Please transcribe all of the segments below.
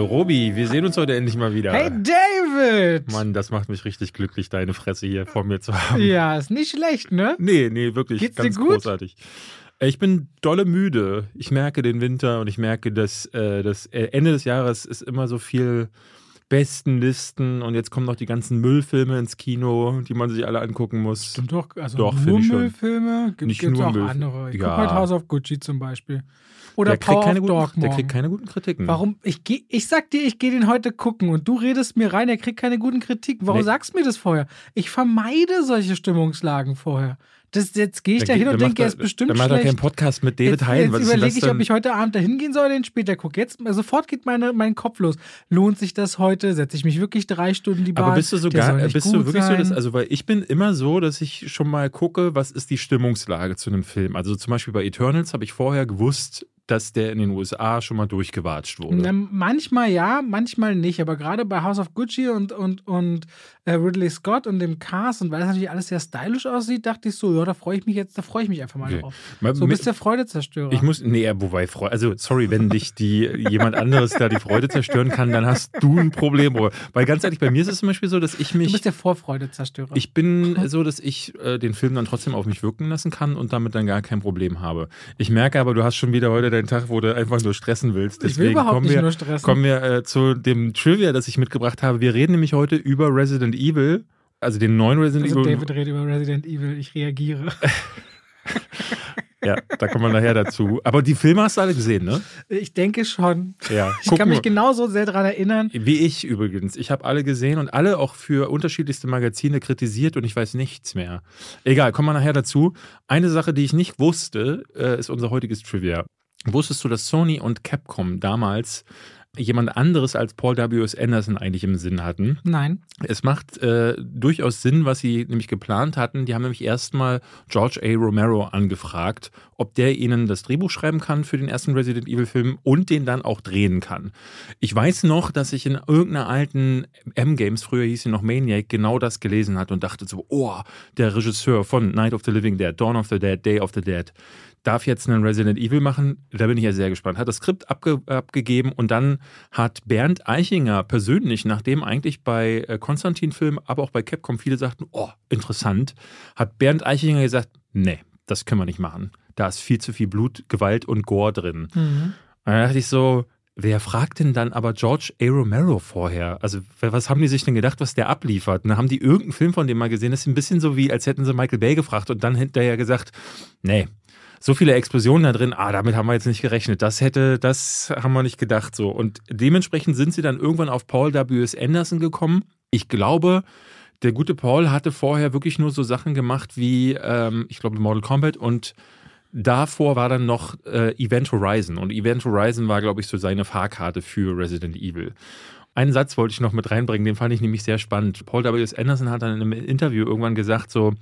Hallo Robi, wir sehen uns heute endlich mal wieder. Hey David! Mann, das macht mich richtig glücklich, deine Fresse hier vor mir zu haben. Ja, ist nicht schlecht, ne? Nee, nee, wirklich Geht's ganz dir gut? großartig. Ich bin dolle müde. Ich merke den Winter und ich merke, dass äh, das äh, Ende des Jahres ist immer so viel Bestenlisten und jetzt kommen noch die ganzen Müllfilme ins Kino, die man sich alle angucken muss. Stimmt doch, also Doch, nur. Müllfilme. Gibt es auch Müll- andere. Ich Ja. guck halt House of Gucci zum Beispiel. Oder Der kriegt, Power keine of guten, Dog der kriegt keine guten Kritiken. Warum? Ich, geh, ich sag dir, ich gehe den heute gucken und du redest mir rein, er kriegt keine guten Kritiken. Warum Nee. sagst du mir das vorher? Ich vermeide solche Stimmungslagen vorher. Das, jetzt gehe ich da hin und Dann denke, er ist bestimmt Dann macht er schlecht. keinen Podcast mit David jetzt, Hein. Jetzt überlege ich, ob ich heute Abend dahin gehen soll oder den später gucke. Jetzt sofort geht meine, mein Kopf los. Lohnt sich das heute? Setze ich mich wirklich drei Stunden die Bahn? Aber bist du sogar, bist du wirklich so, sein. dass, also weil ich bin immer so, dass ich schon mal gucke, was ist die Stimmungslage zu einem Film. Also zum Beispiel bei Eternals habe ich vorher gewusst, dass der in den USA schon mal durchgewatscht wurde. Na, manchmal ja, manchmal nicht. Aber gerade bei House of Gucci und, und, und äh, Ridley Scott und dem Cast und weil das natürlich alles sehr stylisch aussieht, dachte ich so, ja, da freue ich mich jetzt, da freue ich mich einfach mal Okay. drauf. Mal So bist der Freudezerstörer. Ich muss, nee, wobei, also sorry, wenn dich die jemand anderes da die Freude zerstören kann, dann hast du ein Problem. Weil ganz ehrlich, bei mir ist es zum Beispiel so, dass ich du mich, bist der Vorfreudezerstörer. ich bin so, dass ich äh, den Film dann trotzdem auf mich wirken lassen kann und damit dann gar kein Problem habe. Ich merke aber, du hast schon wieder heute deinen Tag, wo du einfach nur stressen willst. Ich will Deswegen überhaupt kommen nicht wir, nur stressen. Kommen wir äh, zu dem Trivia, das ich mitgebracht habe. Wir reden nämlich heute über Resident Evil, also den neuen Resident also Evil. David redet über Resident Evil, ich reagiere. Ja, da kommen wir nachher dazu. Aber die Filme hast du alle gesehen, ne? Ich denke schon. Ja. Ich kann mich genauso sehr daran erinnern. Wie ich übrigens. Ich habe alle gesehen und alle auch für unterschiedlichste Magazine kritisiert und ich weiß nichts mehr. Egal, kommen wir nachher dazu. Eine Sache, die ich nicht wusste, äh, ist unser heutiges Trivia. Wusstest du, dass Sony und Capcom damals jemand anderes als Paul W.S. Anderson eigentlich im Sinn hatten? Nein. Es macht äh, durchaus Sinn, was sie nämlich geplant hatten. Die haben nämlich erstmal George A. Romero angefragt, ob der ihnen das Drehbuch schreiben kann für den ersten Resident Evil Film und den dann auch drehen kann. Ich weiß noch, dass ich in irgendeiner alten M-Games, früher hieß sie noch Maniac, genau das gelesen hatte und dachte so, oh, der Regisseur von Night of the Living Dead, Dawn of the Dead, Day of the Dead, darf jetzt einen Resident Evil machen. Da bin ich ja sehr gespannt. Hat das Skript abge abgegeben und dann hat Bernd Eichinger persönlich, nachdem eigentlich bei äh, Konstantin-Film, aber auch bei Capcom viele sagten, oh, interessant, hat Bernd Eichinger gesagt, nee, das können wir nicht machen. Da ist viel zu viel Blut, Gewalt und Gore drin. Mhm. Und dann dachte ich so, wer fragt denn dann aber George A. Romero vorher? Also, was haben die sich denn gedacht, was der abliefert? Und haben die irgendeinen Film von dem mal gesehen. Das ist ein bisschen so wie, als hätten sie Michael Bay gefragt und dann hinterher gesagt, nee, so viele Explosionen da drin, ah, damit haben wir jetzt nicht gerechnet. Das hätte, das haben wir nicht gedacht so. Und dementsprechend sind sie dann irgendwann auf Paul W.S. Anderson gekommen. Ich glaube, der gute Paul hatte vorher wirklich nur so Sachen gemacht wie, ähm, ich glaube, Mortal Kombat und davor war dann noch äh, Event Horizon. Und Event Horizon war, glaube ich, so seine Fahrkarte für Resident Evil. Einen Satz wollte ich noch mit reinbringen, den fand ich nämlich sehr spannend. Paul W.S. Anderson hat dann in einem Interview irgendwann gesagt, so,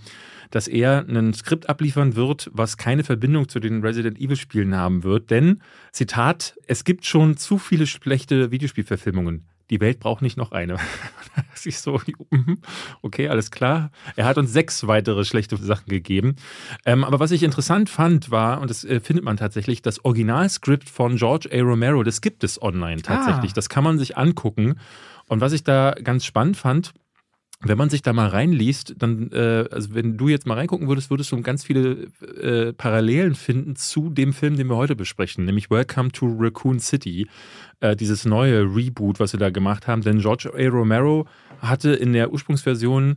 dass er ein Skript abliefern wird, was keine Verbindung zu den Resident Evil Spielen haben wird. Denn, Zitat, es gibt schon zu viele schlechte Videospielverfilmungen. Die Welt braucht nicht noch eine. Das ist so, mhm, okay, alles klar. Er hat uns sechs weitere schlechte Sachen gegeben. Ähm, aber was ich interessant fand, war, und das äh, findet man tatsächlich, das Originalskript von George A. Romero, das gibt es online tatsächlich. Ah. Das kann man sich angucken. Und was ich da ganz spannend fand, wenn man sich da mal reinliest, dann, äh, also wenn du jetzt mal reingucken würdest, würdest du ganz viele äh, Parallelen finden zu dem Film, den wir heute besprechen, nämlich Welcome to Raccoon City, äh, dieses neue Reboot, was sie da gemacht haben. Denn George A. Romero hatte in der Ursprungsversion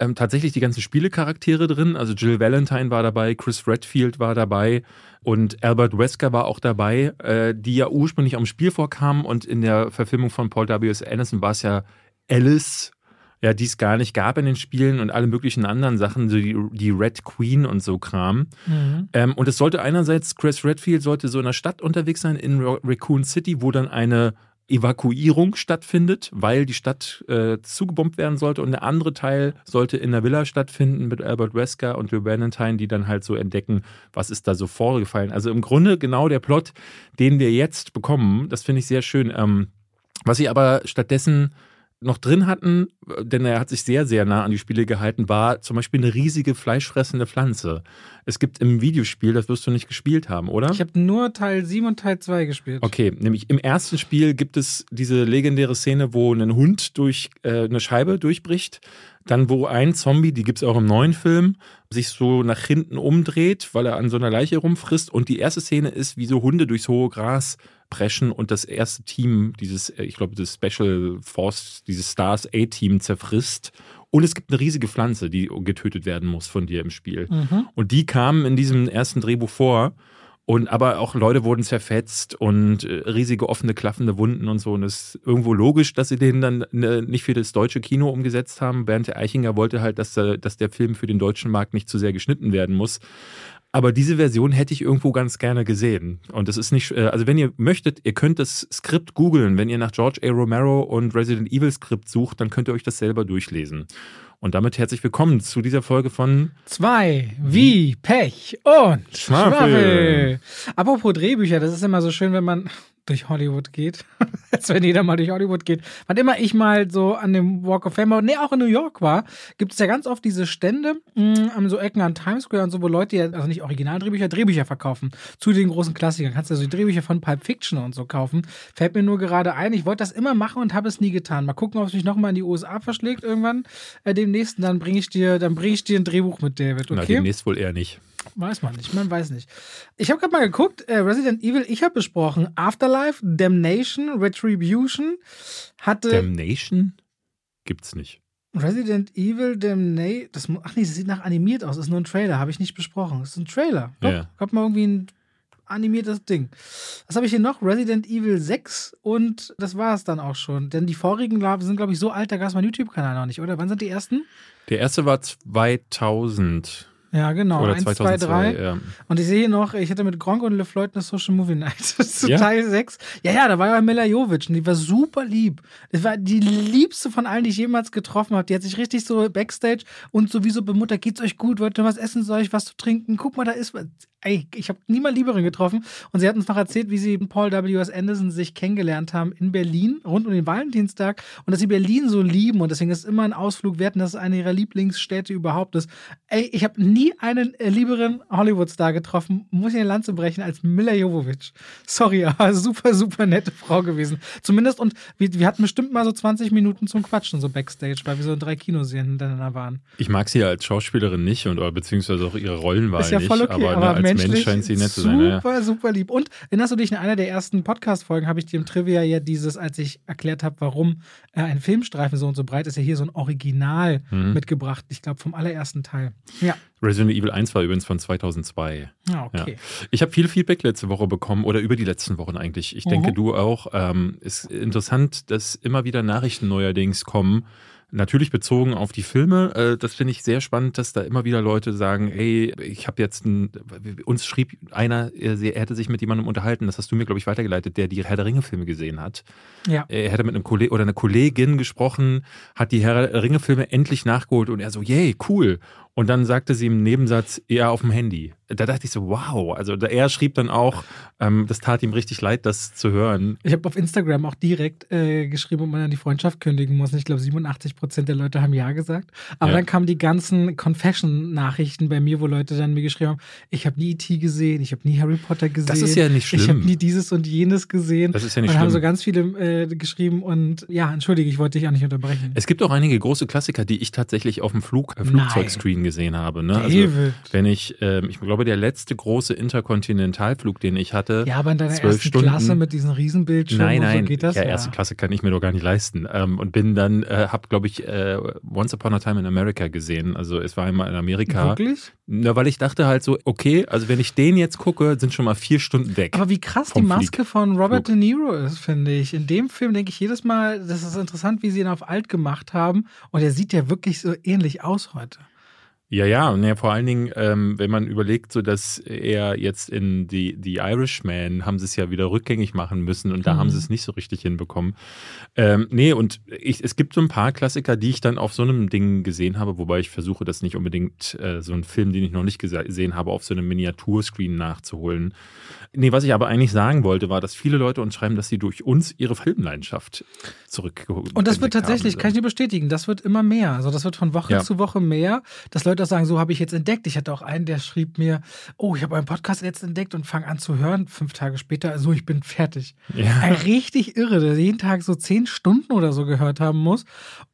ähm, tatsächlich die ganzen Spielecharaktere drin. Also Jill Valentine war dabei, Chris Redfield war dabei und Albert Wesker war auch dabei, äh, die ja ursprünglich am Spiel vorkamen und in der Verfilmung von Paul W.S. Anderson war es ja Alice, ja, die es gar nicht gab in den Spielen und alle möglichen anderen Sachen, so die, die Red Queen und so Kram. Mhm. Ähm, und es sollte einerseits, Chris Redfield sollte so in einer Stadt unterwegs sein, in Ra- Raccoon City, wo dann eine Evakuierung stattfindet, weil die Stadt äh, zugebombt werden sollte. Und der andere Teil sollte in der Villa stattfinden mit Albert Wesker und Joe Valentine, die dann halt so entdecken, was ist da so vorgefallen. Also im Grunde genau der Plot, den wir jetzt bekommen. Das finde ich sehr schön. Ähm, was sie aber stattdessen noch drin hatten, denn er hat sich sehr, sehr nah an die Spiele gehalten, war zum Beispiel eine riesige fleischfressende Pflanze. Es gibt im Videospiel, das wirst du nicht gespielt haben, oder? Ich habe nur Teil 7 und Teil 2 gespielt. Okay, nämlich im ersten Spiel gibt es diese legendäre Szene, wo ein Hund durch äh, eine Scheibe durchbricht. Dann, wo ein Zombie, die gibt es auch im neuen Film, sich so nach hinten umdreht, weil er an so einer Leiche rumfrisst. Und die erste Szene ist, wie so Hunde durchs hohe Gras preschen und das erste Team, dieses, äh, ich glaube, das Special Force, dieses Stars A-Team zerfrisst. Und es gibt eine riesige Pflanze, die getötet werden muss von dir im Spiel. Mhm. Und die kamen in diesem ersten Drehbuch vor. Und aber auch Leute wurden zerfetzt und äh, riesige offene, klaffende Wunden und so. Und es ist irgendwo logisch, dass sie den dann äh, nicht für das deutsche Kino umgesetzt haben. Bernd Eichinger wollte halt, dass, äh, dass der Film für den deutschen Markt nicht zu sehr geschnitten werden muss. Aber diese Version hätte ich irgendwo ganz gerne gesehen. Und das ist nicht, äh, also wenn ihr möchtet, ihr könnt das Skript googeln. Wenn ihr nach George A. Romero und Resident Evil Skript sucht, dann könnt ihr euch das selber durchlesen. Und damit herzlich willkommen zu dieser Folge von Zwei wie Pech und Schwafel. Apropos Drehbücher, das ist immer so schön, wenn man durch Hollywood geht. Als wenn jeder mal durch Hollywood geht. Wann immer ich mal so an dem Walk of Fame, nee, auch in New York war, gibt es ja ganz oft diese Stände mh, an so Ecken an Times Square und so, wo Leute ja, also nicht Originaldrehbücher, Drehbücher verkaufen. Zu den großen Klassikern. Kannst du also die Drehbücher von Pulp Fiction und so kaufen. Fällt mir nur gerade ein, ich wollte das immer machen und habe es nie getan. Mal gucken, ob es mich nochmal in die USA verschlägt irgendwann äh, demnächst. Dann bringe ich dir, dann bringe ich dir ein Drehbuch mit, David. Na, Okay? demnächst wohl eher nicht. Weiß man nicht, man weiß nicht. Ich habe gerade mal geguckt, äh, Resident Evil, ich habe besprochen, Afterlife, Damnation, Retribution, hatte Damnation? Gibt's nicht. Resident Evil, Damnation, das, ach nee, das sieht nach animiert aus, das ist nur ein Trailer, habe ich nicht besprochen. Das ist ein Trailer. Doch, Ja. kommt mal irgendwie ein animiertes Ding. Was habe ich hier noch? Resident Evil 6 und das war es dann auch schon. Denn die vorigen sind, glaube ich, so alt, da gab es mein YouTube-Kanal noch nicht, oder? Wann sind die ersten? Der erste war 2000 Ja, genau. oder 1, 2, 2002. 3. Ja. Und ich sehe noch, ich hatte mit Gronk und LeFloid eine Social Movie Night. Ist Ja? Teil 6. Ja, ja, da war ja Mila Jovic und die war super lieb. Das war die liebste von allen, die ich jemals getroffen habe. Die hat sich richtig so Backstage und sowieso bemuttert, geht's euch gut, wollt ihr was essen, soll ich was zu trinken? Guck mal, da ist was. Ey, ich habe niemand Lieberen getroffen. Und sie hat uns noch erzählt, wie sie mit Paul W.S. Anderson sich kennengelernt haben in Berlin, rund um den Valentinstag. Und dass sie Berlin so lieben. Und deswegen ist es immer ein Ausflug wert und dass es eine ihrer Lieblingsstädte überhaupt ist. Ey, ich habe nie einen äh, lieberen Hollywood-Star getroffen, muss ich eine Lanze brechen, als Mila Jovovich. Sorry, aber super, super nette Frau gewesen. Zumindest, und wir, wir hatten bestimmt mal so 20 Minuten zum Quatschen, so Backstage, weil wir so in drei Kinoserien hintereinander waren. Ich mag sie ja als Schauspielerin nicht und oder beziehungsweise auch ihre Rollenwahl Ist ja nicht, voll okay, aber, aber, ne, als Mensch scheint sie nett zu sein. super, Ja. super lieb. Und erinnerst du dich, in einer der ersten Podcast-Folgen habe ich dir im Trivia ja dieses, als ich erklärt habe, warum äh, ein Filmstreifen so und so breit ist, ja hier so ein Original Mhm. mitgebracht. Ich glaube, vom allerersten Teil. Ja, Resident Evil 1 war übrigens von 2002. ja okay. Ich habe viel Feedback letzte Woche bekommen oder über die letzten Wochen eigentlich. Ich denke, Mhm. du auch. Ähm, ist interessant, dass immer wieder Nachrichten neuerdings kommen. Natürlich bezogen auf die Filme. Äh, das finde ich sehr spannend, dass da immer wieder Leute sagen, ey, ich habe jetzt ein, uns schrieb einer, er, er hätte sich mit jemandem unterhalten, das hast du mir, glaube ich, weitergeleitet, der die Herr der Ringe-Filme gesehen hat. Ja. Er hätte mit einem Kollegen oder einer Kollegin gesprochen, hat die Herr der Ringe-Filme endlich nachgeholt und er so, yay, cool. Und dann sagte sie im Nebensatz, eher auf dem Handy. Da dachte ich so, wow. Also er schrieb dann auch, ähm, das tat ihm richtig leid, das zu hören. Ich habe auf Instagram auch direkt äh, geschrieben, ob man dann die Freundschaft kündigen muss. Und Ich glaube, 87 Prozent der Leute haben Ja gesagt. Aber Ja. dann kamen die ganzen Confession-Nachrichten bei mir, wo Leute dann mir geschrieben haben, ich habe nie E.T. gesehen, ich habe nie Harry Potter gesehen. Das ist ja nicht Ich habe schlimm. nie dieses und jenes gesehen. Das ist ja nicht und haben schlimm. so ganz viele äh, geschrieben und ja, entschuldige, ich wollte dich auch nicht unterbrechen. Es gibt auch einige große Klassiker, die ich tatsächlich auf dem Flug, äh, Flugzeugscreen gesehen habe. Ne? Also, wenn ich, ähm, ich glaube, der letzte große Interkontinentalflug, den ich hatte, ja, aber in deiner ersten Stunden. Klasse mit diesen Riesenbildschirmen Nein, nein, so geht das ja, ja. erste Klasse kann ich mir doch gar nicht leisten. Ähm, und bin dann, äh, hab, glaube ich, äh, Once Upon a Time in America gesehen. Also es war einmal in Amerika. Wirklich? Na, weil ich dachte halt so, okay, also wenn ich den jetzt gucke, sind schon mal vier Stunden weg. Aber wie krass die Maske Flieg- von Robert Flug. De Niro ist, finde ich. In dem Film denke ich jedes Mal, das ist interessant, wie sie ihn auf alt gemacht haben. Und er sieht ja wirklich so ähnlich aus heute. Ja, ja, und ja, vor allen Dingen, ähm, wenn man überlegt, so dass er jetzt in die, die Irishman haben sie es ja wieder rückgängig machen müssen und da Mhm. haben sie es nicht so richtig hinbekommen. Ähm, nee, und ich, es gibt so ein paar Klassiker, die ich dann auf so einem Ding gesehen habe, wobei ich versuche, das nicht unbedingt äh, so einen Film, den ich noch nicht gese- gesehen habe, auf so einem Miniaturscreen nachzuholen. Nee, was ich aber eigentlich sagen wollte, war, dass viele Leute uns schreiben, dass sie durch uns ihre Filmleidenschaft zurückgeholt Und das wird tatsächlich, kann ich dir bestätigen, das wird immer mehr. Also das wird von Woche ja. zu Woche mehr, dass Leute das sagen, so habe ich jetzt entdeckt. Ich hatte auch einen, der schrieb mir, oh, ich habe euren Podcast jetzt entdeckt und fange an zu hören. Fünf Tage später, so, ich bin fertig. Ja. Ein richtig irre, der jeden Tag so zehn Stunden oder so gehört haben muss.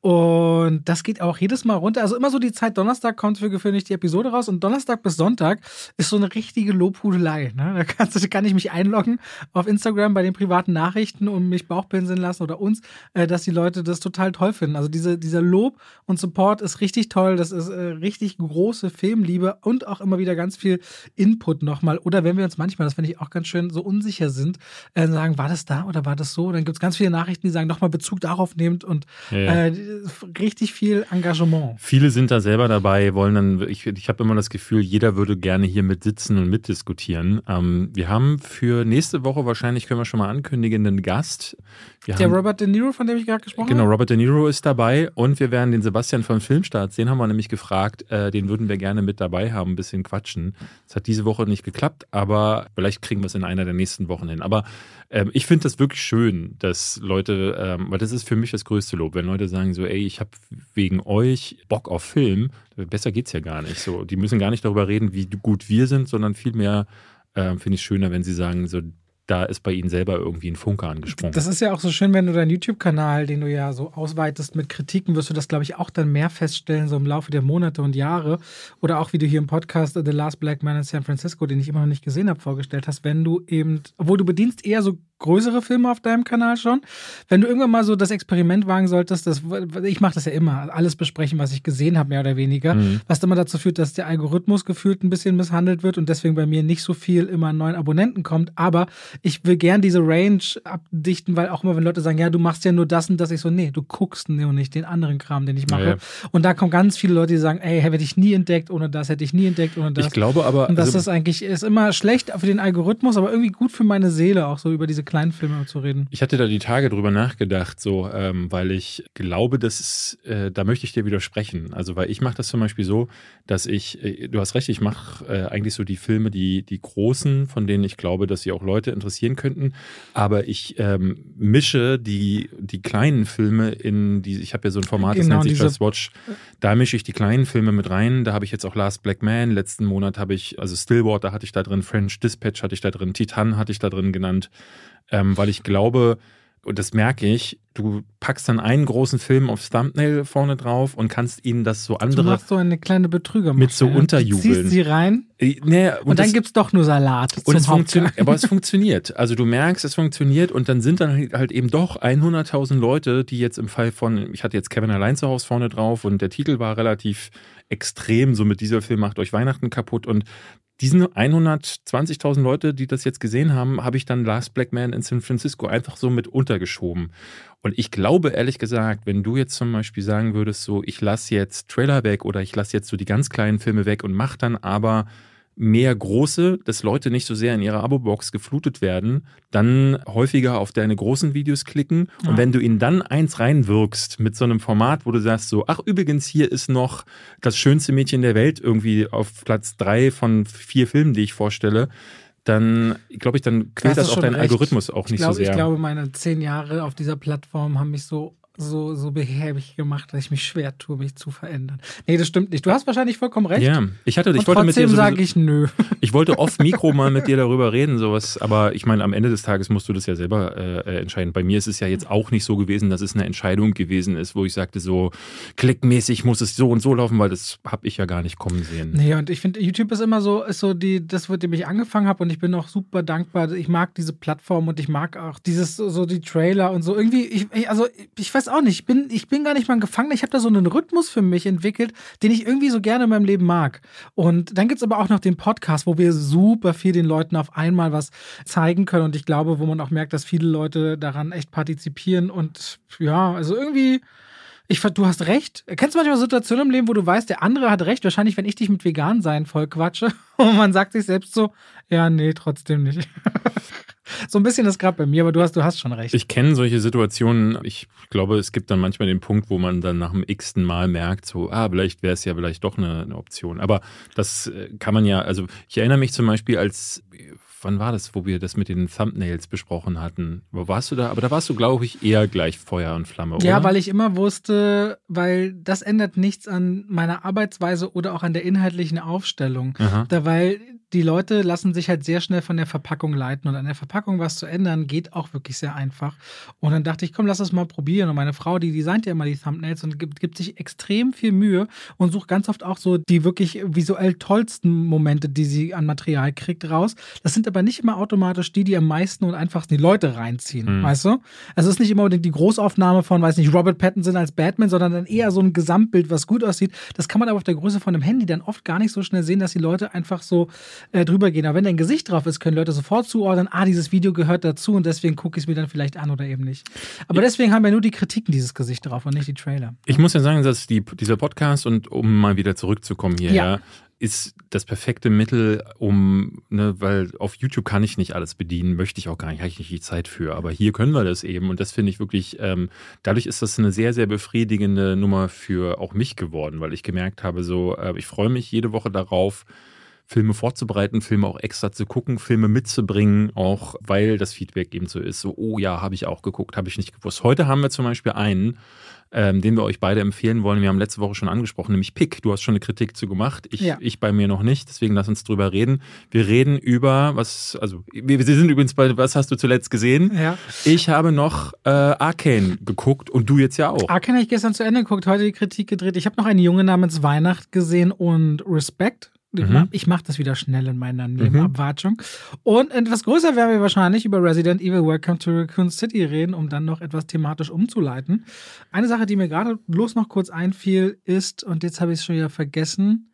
Und das geht auch jedes Mal runter. Also immer so die Zeit, Donnerstag kommt für gewöhnlich die Episode raus und Donnerstag bis Sonntag ist so eine richtige Lobhudelei. Ne? Da kannst, kann ich mich einloggen auf Instagram bei den privaten Nachrichten und mich Bauchpinseln lassen oder uns, äh, dass die Leute das total toll finden. Also diese, dieser Lob und Support ist richtig toll. Das ist äh, richtig große Filmliebe und auch immer wieder ganz viel Input nochmal. Oder wenn wir uns manchmal, das finde ich auch ganz schön, so unsicher sind, äh, sagen, war das da oder war das so? Dann gibt es ganz viele Nachrichten, die sagen, nochmal Bezug darauf nehmt und ja. Äh, richtig viel Engagement. Viele sind da selber dabei, wollen dann, ich, ich habe immer das Gefühl, jeder würde gerne hier mit sitzen und mitdiskutieren. Ähm, wir haben für nächste Woche wahrscheinlich, können wir schon mal ankündigen, einen Gast. Wir Der Robert De Niro, von dem ich gerade gesprochen genau, habe? Genau, Robert De Niro ist dabei und wir werden den Sebastian von Filmstarts, den haben wir nämlich gefragt, äh, den würden wir gerne mit dabei haben, ein bisschen quatschen. Das hat diese Woche nicht geklappt, aber vielleicht kriegen wir es in einer der nächsten Wochen hin. Aber ähm, ich finde das wirklich schön, dass Leute, ähm, weil das ist für mich das größte Lob, wenn Leute sagen so, ey, ich habe wegen euch Bock auf Film, besser geht's ja gar nicht. So, die müssen gar nicht darüber reden, wie gut wir sind, sondern vielmehr äh, finde ich schöner, wenn sie sagen, so da ist bei Ihnen selber irgendwie ein Funke angesprungen. Das ist ja auch so schön, wenn du deinen YouTube-Kanal, den du ja so ausweitest mit Kritiken, wirst du das, glaube ich, auch dann mehr feststellen, so im Laufe der Monate und Jahre. Oder auch wie du hier im Podcast The Last Black Man in San Francisco, den ich immer noch nicht gesehen habe, vorgestellt hast, wenn du eben, obwohl du bedienst eher so größere Filme auf deinem Kanal schon. Wenn du irgendwann mal so das Experiment wagen solltest, das, ich mache das ja immer, alles besprechen, was ich gesehen habe, mehr oder weniger, mhm. was immer dazu führt, dass der Algorithmus gefühlt ein bisschen misshandelt wird und deswegen bei mir nicht so viel immer an neuen Abonnenten kommt. Aber ich will gern diese Range abdichten, weil auch immer, wenn Leute sagen, ja, du machst ja nur das und das, ich so, nee, du guckst nur nicht den anderen Kram, den ich mache. Ja. Und da kommen ganz viele Leute, die sagen, ey, hätte ich nie entdeckt ohne das, hätte ich nie entdeckt ohne das. Ich glaube aber. Und das also, ist eigentlich, ist immer schlecht für den Algorithmus, aber irgendwie gut für meine Seele, auch so über diese kleinen Filme zu reden. Ich hatte da die Tage drüber nachgedacht, so, ähm, weil ich glaube, dass äh, da möchte ich dir widersprechen. Also, weil ich mache das zum Beispiel so, dass ich, äh, du hast recht, ich mache äh, eigentlich so die Filme, die, die großen, von denen ich glaube, dass sie auch Leute interessieren könnten. Aber ich ähm, mische die, die kleinen Filme in die, ich habe ja so ein Format, das genau, nennt sich Just Watch. Da mische ich die kleinen Filme mit rein. Da habe ich jetzt auch Last Black Man. Letzten Monat habe ich, also Stillwater hatte ich da drin, French Dispatch hatte ich da drin, Titan hatte ich da drin genannt ähm, weil ich glaube, und das merke ich, du packst dann einen großen Film aufs Thumbnail vorne drauf und kannst ihnen das so andere. Du machst so eine kleine Betrüger mit so unterjubeln. Du ziehst sie rein äh, nee, und, und, dann gibt es doch nur Salat. Und es funktioniert, aber es funktioniert. Also du merkst, es funktioniert und dann sind dann halt eben doch 100.000 Leute, die jetzt im Fall von, ich hatte jetzt Kevin allein zu Hause vorne drauf und der Titel war relativ extrem, so mit dieser Film macht euch Weihnachten kaputt und diesen 120.000 Leute, die das jetzt gesehen haben, habe ich dann Last Black Man in San Francisco einfach so mit untergeschoben. Und ich glaube ehrlich gesagt, wenn du jetzt zum Beispiel sagen würdest, so ich lasse jetzt Trailer weg oder ich lasse jetzt so die ganz kleinen Filme weg und mache dann aber mehr große, dass Leute nicht so sehr in ihrer Abo-Box geflutet werden, dann häufiger auf deine großen Videos klicken. Ja. Und wenn du ihnen dann eins reinwirkst mit so einem Format, wo du sagst so, ach übrigens, hier ist noch das schönste Mädchen der Welt irgendwie auf Platz drei von vier Filmen, die ich vorstelle, dann glaube ich, dann quält das, das auch deinen recht. Algorithmus auch nicht glaub, so sehr. Ich glaube, meine zehn Jahre auf dieser Plattform haben mich so so, so behäbig gemacht, dass ich mich schwer tue, mich zu verändern. Nee, das stimmt nicht. Du hast wahrscheinlich vollkommen recht. Ja, ich hatte, ich Und wollte mit dir. sage ich nö. Ich wollte off Mikro mal mit dir darüber reden, sowas. Aber ich meine, am Ende des Tages musst du das ja selber äh, äh, entscheiden. Bei mir ist es ja jetzt auch nicht so gewesen, dass es eine Entscheidung gewesen ist, wo ich sagte, so klickmäßig muss es so und so laufen, weil das habe ich ja gar nicht kommen sehen. Nee, und ich finde, YouTube ist immer so, ist so die, das, mit dem ich angefangen habe und ich bin auch super dankbar. Ich mag diese Plattform und ich mag auch dieses, so die Trailer und so. Irgendwie, ich, also ich weiß auch nicht, ich bin, ich bin gar nicht mal ein Gefangener. Ich habe da so einen Rhythmus für mich entwickelt, den ich irgendwie so gerne in meinem Leben mag. Und dann gibt es aber auch noch den Podcast, wo wir super viel den Leuten auf einmal was zeigen können. Und ich glaube, wo man auch merkt, dass viele Leute daran echt partizipieren. Und ja, also irgendwie. Ich, du hast recht. Kennst du manchmal Situationen im Leben, wo du weißt, der andere hat recht? Wahrscheinlich, wenn ich dich mit vegan sein voll quatsche und man sagt sich selbst so, ja, nee, trotzdem nicht. So ein bisschen ist gerade bei mir, aber du hast, du hast schon recht. Ich kenne solche Situationen. Ich glaube, es gibt dann manchmal den Punkt, wo man dann nach dem x-ten Mal merkt, so, ah, vielleicht wäre es ja vielleicht doch eine, eine Option. Aber das äh, kann man ja, also ich erinnere mich zum Beispiel, als wann war das, wo wir das mit den Thumbnails besprochen hatten? Wo warst du da? Aber da warst du, glaube ich, eher gleich Feuer und Flamme, oder? Ja, weil ich immer wusste, weil das ändert nichts an meiner Arbeitsweise oder auch an der inhaltlichen Aufstellung. Aha. Da, weil die Leute lassen sich halt sehr schnell von der Verpackung leiten und an der Verpackung was zu ändern geht auch wirklich sehr einfach. Und dann dachte ich, komm, lass das mal probieren. Und meine Frau, die designt ja immer die Thumbnails und gibt, gibt sich extrem viel Mühe und sucht ganz oft auch so die wirklich visuell tollsten Momente, die sie an Material kriegt, raus. Das sind aber nicht immer automatisch die, die am meisten und einfachsten die Leute reinziehen, Mhm. weißt du? Also es ist nicht immer unbedingt die Großaufnahme von, weiß nicht, Robert Pattinson als Batman, sondern dann eher so ein Gesamtbild, was gut aussieht. Das kann man aber auf der Größe von einem Handy dann oft gar nicht so schnell sehen, dass die Leute einfach so äh, drüber gehen. Aber wenn dein Gesicht drauf ist, können Leute sofort zuordnen, ah, dieses Video gehört dazu und deswegen gucke ich es mir dann vielleicht an oder eben nicht. Aber deswegen haben wir nur die Kritiken dieses Gesicht drauf und nicht die Trailer. Ich muss ja sagen, dass die, dieser Podcast und um mal wieder zurückzukommen hierher, Ja. ist das perfekte Mittel, um, ne, weil auf YouTube kann ich nicht alles bedienen, möchte ich auch gar nicht, habe ich nicht die Zeit für. Aber hier können wir das eben und das finde ich wirklich, ähm, dadurch ist das eine sehr, sehr befriedigende Nummer für auch mich geworden, weil ich gemerkt habe, so, äh, ich freue mich jede Woche darauf, Filme vorzubereiten, Filme auch extra zu gucken, Filme mitzubringen, auch weil das Feedback eben so ist. So, oh ja, habe ich auch geguckt, habe ich nicht gewusst. Heute haben wir zum Beispiel einen, ähm, den wir euch beide empfehlen wollen. Wir haben letzte Woche schon angesprochen, nämlich Pick. Du hast schon eine Kritik zu gemacht, ich, Ja. ich bei mir noch nicht, deswegen lass uns drüber reden. Wir reden über, was, also, wir, wir sind übrigens bei, was hast du zuletzt gesehen? Ja. Ich habe noch äh, Arcane geguckt und du jetzt ja auch. Arcane habe ich gestern zu Ende geguckt, heute die Kritik gedreht. Ich habe noch einen Junge namens Weihnacht gesehen und Respect. Ich Mhm. mach- Ich mache das wieder schnell in meiner Nebenabwartung. Und etwas größer werden wir wahrscheinlich über Resident Evil Welcome to Raccoon City reden, um dann noch etwas thematisch umzuleiten. Eine Sache, die mir gerade bloß noch kurz einfiel, ist, und jetzt habe ich es schon wieder vergessen,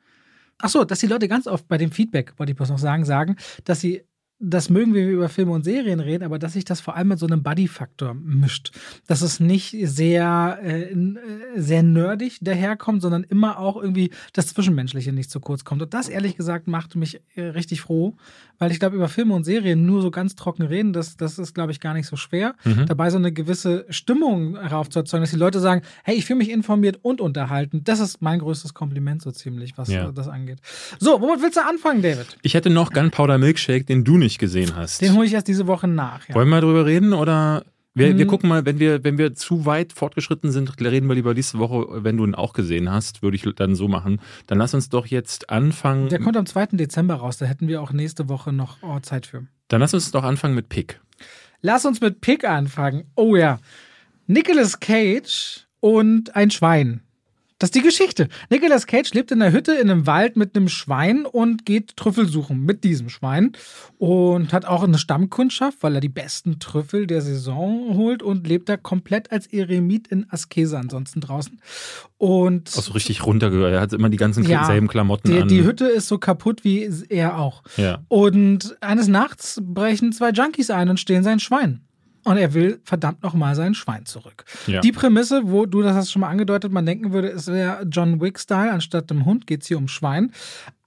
ach so, dass die Leute ganz oft bei dem Feedback, wollte ich bloß noch sagen, sagen, dass sie das mögen, wir über Filme und Serien reden, aber dass sich das vor allem mit so einem Buddy-Faktor mischt. Dass es nicht sehr, äh, äh, sehr nerdig daherkommt, sondern immer auch irgendwie das Zwischenmenschliche nicht zu kurz kommt. Und das, ehrlich gesagt, macht mich äh, richtig froh, weil ich glaube, über Filme und Serien nur so ganz trocken reden, das, das ist, glaube ich, gar nicht so schwer. Mhm. Dabei so eine gewisse Stimmung heraufzuerzeugen, dass die Leute sagen, hey, ich fühle mich informiert und unterhalten. Das ist mein größtes Kompliment so ziemlich, was Ja. äh, das angeht. So, womit willst du anfangen, David? Ich hätte noch Gunpowder Milkshake, den du nicht gesehen hast. Den hole ich erst diese Woche nach. Ja. Wollen wir drüber reden oder wir, wir Mhm. gucken mal, wenn wir, wenn wir zu weit fortgeschritten sind, reden wir lieber nächste Woche, wenn du ihn auch gesehen hast, würde ich dann so machen. Dann lass uns doch jetzt anfangen. Der kommt am 2. Dezember raus, da hätten wir auch nächste Woche noch oh, Zeit für. Dann lass uns doch anfangen mit Pick. Lass uns mit Pick anfangen. Oh ja. Nicolas Cage und ein Schwein. Das ist die Geschichte. Nicolas Cage lebt in einer Hütte in einem Wald mit einem Schwein und geht Trüffel suchen mit diesem Schwein und hat auch eine Stammkundschaft, weil er die besten Trüffel der Saison holt und lebt da komplett als Eremit in Askese ansonsten draußen. Und Auch so richtig runtergehört. Er hat immer die ganzen Ja, selben Klamotten die, an. die Hütte ist so kaputt wie er auch. ja. Und eines Nachts brechen zwei Junkies ein und stehlen sein Schwein. Und er will verdammt nochmal sein Schwein zurück. Ja. Die Prämisse, wo du das hast schon mal angedeutet, man denken würde, es wäre John Wick-Style, anstatt dem Hund geht es hier um Schwein.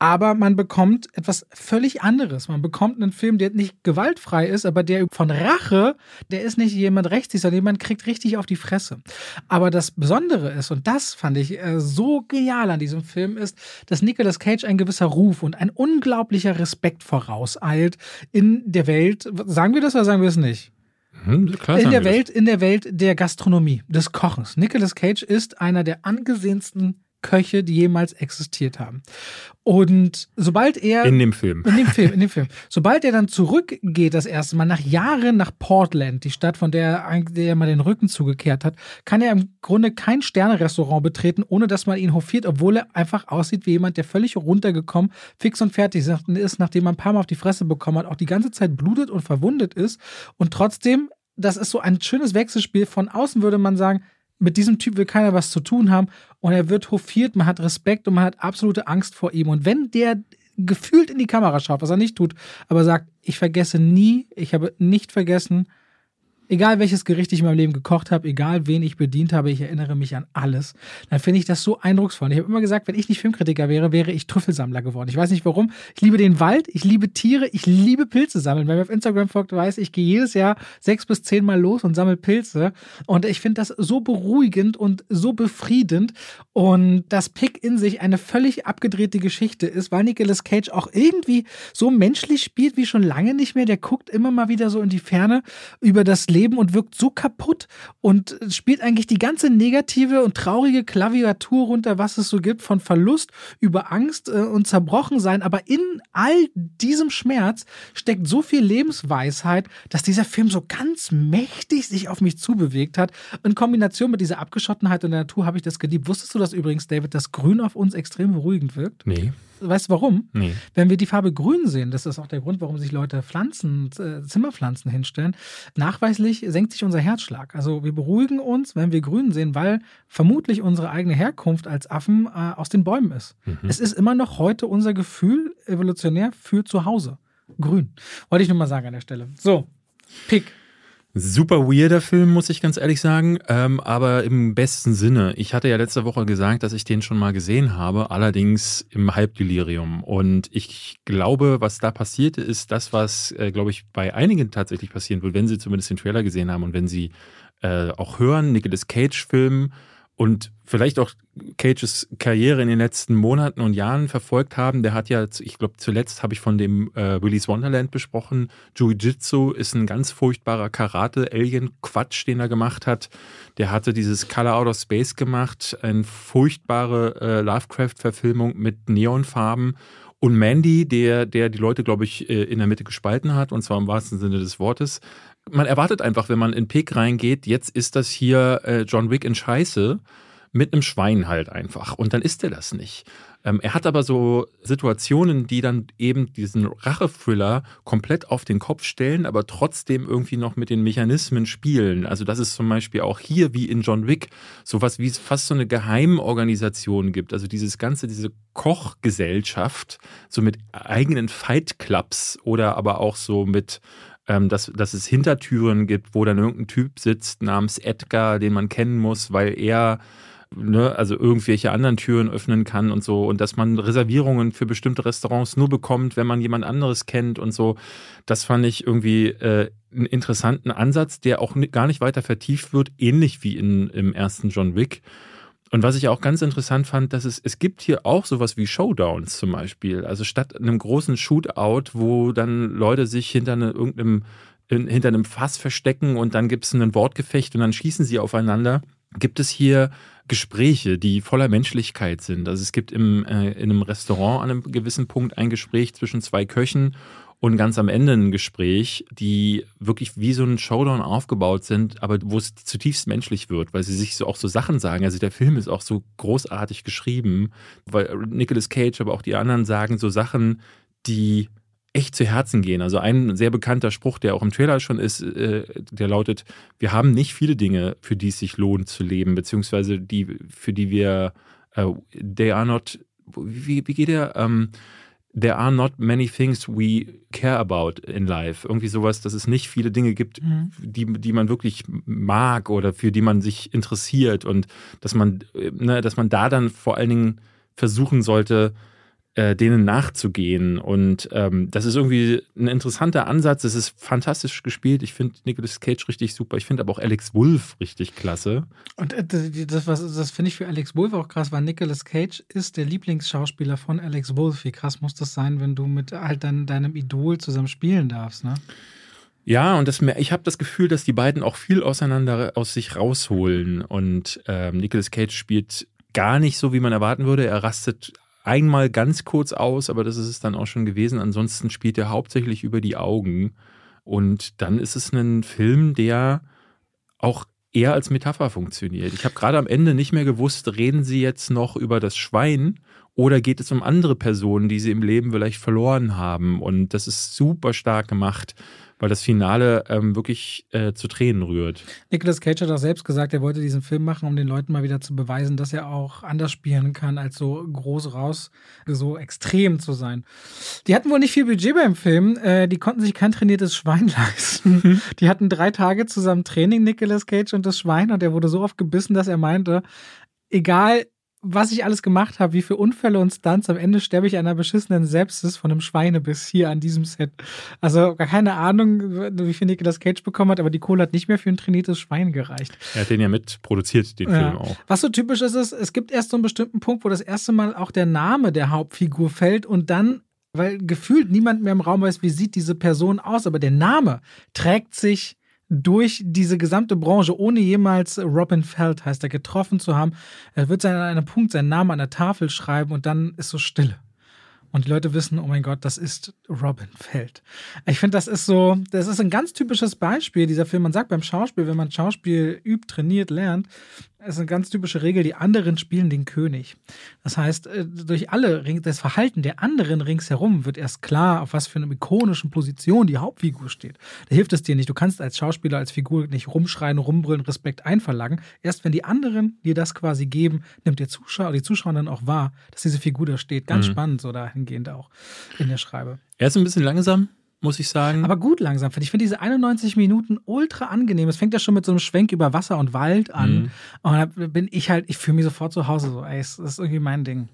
Aber man bekommt etwas völlig anderes. Man bekommt einen Film, der nicht gewaltfrei ist, aber der von Rache, der ist nicht jemand rechts, sondern jemand kriegt richtig auf die Fresse. Aber das Besondere ist, und das fand ich äh, so genial an diesem Film, ist, dass Nicolas Cage ein gewisser Ruf und ein unglaublicher Respekt vorauseilt in der Welt. Sagen wir das oder sagen wir es nicht? Hm, in der. Welt, in der Welt der Gastronomie, des Kochens. Nicolas Cage ist einer der angesehensten Köche, die jemals existiert haben. Und sobald er In dem Film. in dem Film, in dem Film. Sobald er dann zurückgeht, das erste Mal nach Jahren nach Portland, die Stadt, von der er der er mal den Rücken zugekehrt hat, kann er im Grunde kein Sternerestaurant betreten, ohne dass man ihn hofiert, obwohl er einfach aussieht wie jemand, der völlig runtergekommen, fix und fertig ist, nachdem er ein paar Mal auf die Fresse bekommen hat, auch die ganze Zeit blutet und verwundet ist. Und trotzdem, das ist so ein schönes Wechselspiel. Von außen würde man sagen, mit diesem Typ will keiner was zu tun haben und er wird hofiert, man hat Respekt und man hat absolute Angst vor ihm. Und wenn der gefühlt in die Kamera schaut, was er nicht tut, aber sagt, ich vergesse nie, ich habe nicht vergessen, Egal welches Gericht ich in meinem Leben gekocht habe, egal wen ich bedient habe, ich erinnere mich an alles. Dann finde ich das so eindrucksvoll. Ich habe immer gesagt, wenn ich nicht Filmkritiker wäre, wäre ich Trüffelsammler geworden. Ich weiß nicht warum. Ich liebe den Wald, ich liebe Tiere, ich liebe Pilze sammeln. Wer mir auf Instagram folgt, weiß, ich gehe jedes Jahr sechs bis zehn Mal los und sammle Pilze. Und ich finde das so beruhigend und so befriedend. Und dass Pick in sich eine völlig abgedrehte Geschichte ist, weil Nicolas Cage auch irgendwie so menschlich spielt wie schon lange nicht mehr. Der guckt immer mal wieder so in die Ferne über das Leben und wirkt so kaputt und spielt eigentlich die ganze negative und traurige Klaviatur runter, was es so gibt, von Verlust über Angst äh, und Zerbrochensein. Aber in all diesem Schmerz steckt so viel Lebensweisheit, dass dieser Film so ganz mächtig sich auf mich zubewegt hat. In Kombination mit dieser Abgeschottenheit in der Natur habe ich das geliebt. Wusstest du das übrigens, David, dass Grün auf uns extrem beruhigend wirkt? Nee. Weißt du warum? Nee. Wenn wir die Farbe grün sehen, das ist auch der Grund, warum sich Leute Pflanzen, äh, Zimmerpflanzen hinstellen, nachweislich senkt sich unser Herzschlag. Also wir beruhigen uns, wenn wir grün sehen, weil vermutlich unsere eigene Herkunft als Affen äh, aus den Bäumen ist. Mhm. Es ist immer noch heute unser Gefühl evolutionär für zu Hause. Grün. Wollte ich nur mal sagen an der Stelle. So, Pick. Super weirder Film, muss ich ganz ehrlich sagen, ähm, aber im besten Sinne. Ich hatte ja letzte Woche gesagt, dass ich den schon mal gesehen habe, allerdings im Halbdelirium. Und ich glaube, was da passierte, ist das, was, äh, glaube ich, bei einigen tatsächlich passieren wird, wenn sie zumindest den Trailer gesehen haben und wenn sie äh, auch hören, Nicolas Cage-Film und vielleicht auch Cages Karriere in den letzten Monaten und Jahren verfolgt haben. Der hat ja, ich glaube, zuletzt habe ich von dem äh, Willy's Wonderland besprochen. Jiu-Jitsu ist ein ganz furchtbarer Karate-Alien-Quatsch, den er gemacht hat. Der hatte dieses Color Out of Space gemacht, eine furchtbare äh, Lovecraft-Verfilmung mit Neonfarben. Und Mandy, der, der die Leute, glaube ich, äh, in der Mitte gespalten hat, und zwar im wahrsten Sinne des Wortes. Man erwartet einfach, wenn man in Pick reingeht, jetzt ist das hier äh, John Wick in Scheiße mit einem Schwein halt einfach. Und dann ist er das nicht. Ähm, er hat aber so Situationen, die dann eben diesen Rache-Thriller komplett auf den Kopf stellen, aber trotzdem irgendwie noch mit den Mechanismen spielen. Also, dass es zum Beispiel auch hier wie in John Wick sowas wie fast so eine Geheimorganisation gibt. Also dieses ganze, diese Kochgesellschaft, so mit eigenen Fight Clubs oder aber auch so mit ähm, dass, dass es Hintertüren gibt, wo dann irgendein Typ sitzt namens Edgar, den man kennen muss, weil er ne, also irgendwelche anderen Türen öffnen kann und so und dass man Reservierungen für bestimmte Restaurants nur bekommt, wenn man jemand anderes kennt und so. Das fand ich irgendwie äh, einen interessanten Ansatz, der auch gar nicht weiter vertieft wird, ähnlich wie in, im ersten John Wick. Und was ich auch ganz interessant fand, dass es, es gibt hier auch sowas wie Showdowns zum Beispiel. Also statt einem großen Shootout, wo dann Leute sich hinter eine, irgendeinem, hinter einem Fass verstecken und dann gibt es ein Wortgefecht und dann schießen sie aufeinander, gibt es hier Gespräche, die voller Menschlichkeit sind. Also es gibt im, äh, in einem Restaurant an einem gewissen Punkt ein Gespräch zwischen zwei Köchen und ganz am Ende ein Gespräch, die wirklich wie so ein Showdown aufgebaut sind, aber wo es zutiefst menschlich wird, weil sie sich so auch so Sachen sagen. Also der Film ist auch so großartig geschrieben, weil Nicolas Cage, aber auch die anderen sagen so Sachen, die echt zu Herzen gehen. Also ein sehr bekannter Spruch, der auch im Trailer schon ist, äh, der lautet, wir haben nicht viele Dinge, für die es sich lohnt zu leben, beziehungsweise die, für die wir, äh, they are not, wie, wie geht der? Ähm, there are not many things we care about in life. Irgendwie sowas, dass es nicht viele Dinge gibt, mhm. die, die man wirklich mag oder für die man sich interessiert und dass man, äh, ne, dass man da dann vor allen Dingen versuchen sollte, äh, denen nachzugehen. Und ähm, das ist irgendwie ein interessanter Ansatz. Es ist fantastisch gespielt. Ich finde Nicolas Cage richtig super. Ich finde aber auch Alex Wolf richtig klasse. Und äh, das, das finde ich für Alex Wolf auch krass, weil Nicolas Cage ist der Lieblingsschauspieler von Alex Wolf. Wie krass muss das sein, wenn du mit halt dein, deinem Idol zusammen spielen darfst, ne? Ja, und das, ich habe das Gefühl, dass die beiden auch viel auseinander aus sich rausholen. Und ähm, Nicolas Cage spielt gar nicht so, wie man erwarten würde. Er rastet einmal ganz kurz aus, aber das ist es dann auch schon gewesen. Ansonsten spielt er hauptsächlich über die Augen. Und dann ist es ein Film, der auch eher als Metapher funktioniert. Ich habe gerade am Ende nicht mehr gewusst, reden sie jetzt noch über das Schwein oder geht es um andere Personen, die sie im Leben vielleicht verloren haben. Und das ist super stark gemacht, weil das Finale ähm, wirklich äh, zu Tränen rührt. Nicolas Cage hat auch selbst gesagt, er wollte diesen Film machen, um den Leuten mal wieder zu beweisen, dass er auch anders spielen kann, als so groß raus, so extrem zu sein. Die hatten wohl nicht viel Budget beim Film, äh, die konnten sich kein trainiertes Schwein leisten. Die hatten drei Tage zusammen Training, Nicolas Cage und das Schwein, und er wurde so oft gebissen, dass er meinte, egal was ich alles gemacht habe, wie viele Unfälle und Stunts, am Ende sterbe ich einer beschissenen Sepsis von einem Schweinebiss hier an diesem Set. Also gar keine Ahnung, wie viel Nicolas Cage bekommen hat, aber die Kohle hat nicht mehr für ein trainiertes Schwein gereicht. Er hat den ja mitproduziert, den ja. Film auch. Was so typisch ist, ist, es gibt erst so einen bestimmten Punkt, wo das erste Mal auch der Name der Hauptfigur fällt und dann weil gefühlt niemand mehr im Raum weiß, wie sieht diese Person aus, aber der Name trägt sich durch diese gesamte Branche, ohne jemals Robin Feld, heißt er, getroffen zu haben. Er wird an einem Punkt seinen Namen an der Tafel schreiben und dann ist so Stille. Und die Leute wissen, oh mein Gott, das ist Robin Feld. Ich finde, das ist so, das ist ein ganz typisches Beispiel dieser Film. Man sagt beim Schauspiel, wenn man Schauspiel übt, trainiert, lernt, ist eine ganz typische Regel, die anderen spielen den König. Das heißt, äh, durch alle das Verhalten der anderen ringsherum wird erst klar, auf was für einer ikonischen Position die Hauptfigur steht. Da hilft es dir nicht. Du kannst als Schauspieler, als Figur nicht rumschreien, rumbrüllen, Respekt einverlangen. Erst wenn die anderen dir das quasi geben, nimmt der Zuschauer, die Zuschauer dann auch wahr, dass diese Figur da steht. Ganz mhm. spannend, so dahingehend auch in der Schreibe. Er ist ein bisschen langsam, muss ich sagen. Aber gut langsam finde ich. Finde diese 91 Minuten ultra angenehm. Es fängt ja schon mit so einem Schwenk über Wasser und Wald an. Mhm. Und da bin ich halt, ich fühle mich sofort zu Hause so. Ey, das ist irgendwie mein Ding.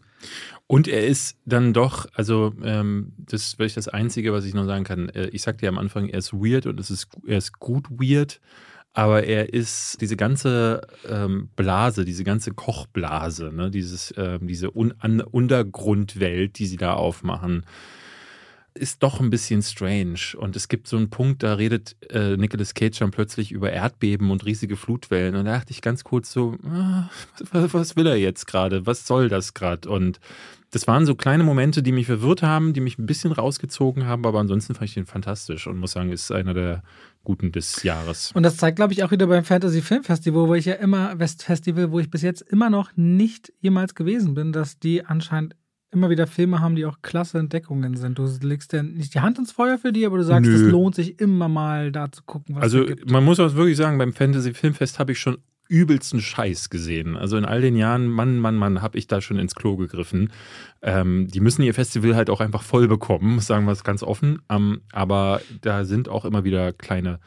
Und er ist dann doch, also ähm, das ist wirklich das Einzige, was ich noch sagen kann. Äh, ich sagte ja am Anfang, er ist weird und es ist, er ist gut weird, aber er ist diese ganze ähm, Blase, diese ganze Kochblase, ne, dieses, ähm, diese Un Untergrundwelt, die sie da aufmachen ist doch ein bisschen strange. Und es gibt so einen Punkt, da redet äh, Nicolas Cage dann plötzlich über Erdbeben und riesige Flutwellen. Und da dachte ich ganz kurz so, ah, was, will er jetzt gerade? Was soll das gerade? Und das waren so kleine Momente, die mich verwirrt haben, die mich ein bisschen rausgezogen haben, aber ansonsten fand ich den fantastisch und muss sagen, ist einer der guten des Jahres. Und das zeigt, glaube ich, auch wieder beim Fantasy Film Festival, wo ich ja immer, West Festival, wo ich bis jetzt immer noch nicht jemals gewesen bin, dass die anscheinend immer wieder Filme haben, die auch klasse Entdeckungen sind. Du legst ja nicht die Hand ins Feuer für die, aber du sagst, es lohnt sich immer mal da zu gucken, was Also man muss auch wirklich sagen, beim Fantasy Filmfest habe ich schon übelsten Scheiß gesehen. Also in all den Jahren, Mann, Mann, Mann, habe ich da schon ins Klo gegriffen. Ähm, die müssen ihr Festival halt auch einfach voll bekommen, sagen wir es ganz offen. Ähm, aber da sind auch immer wieder kleine,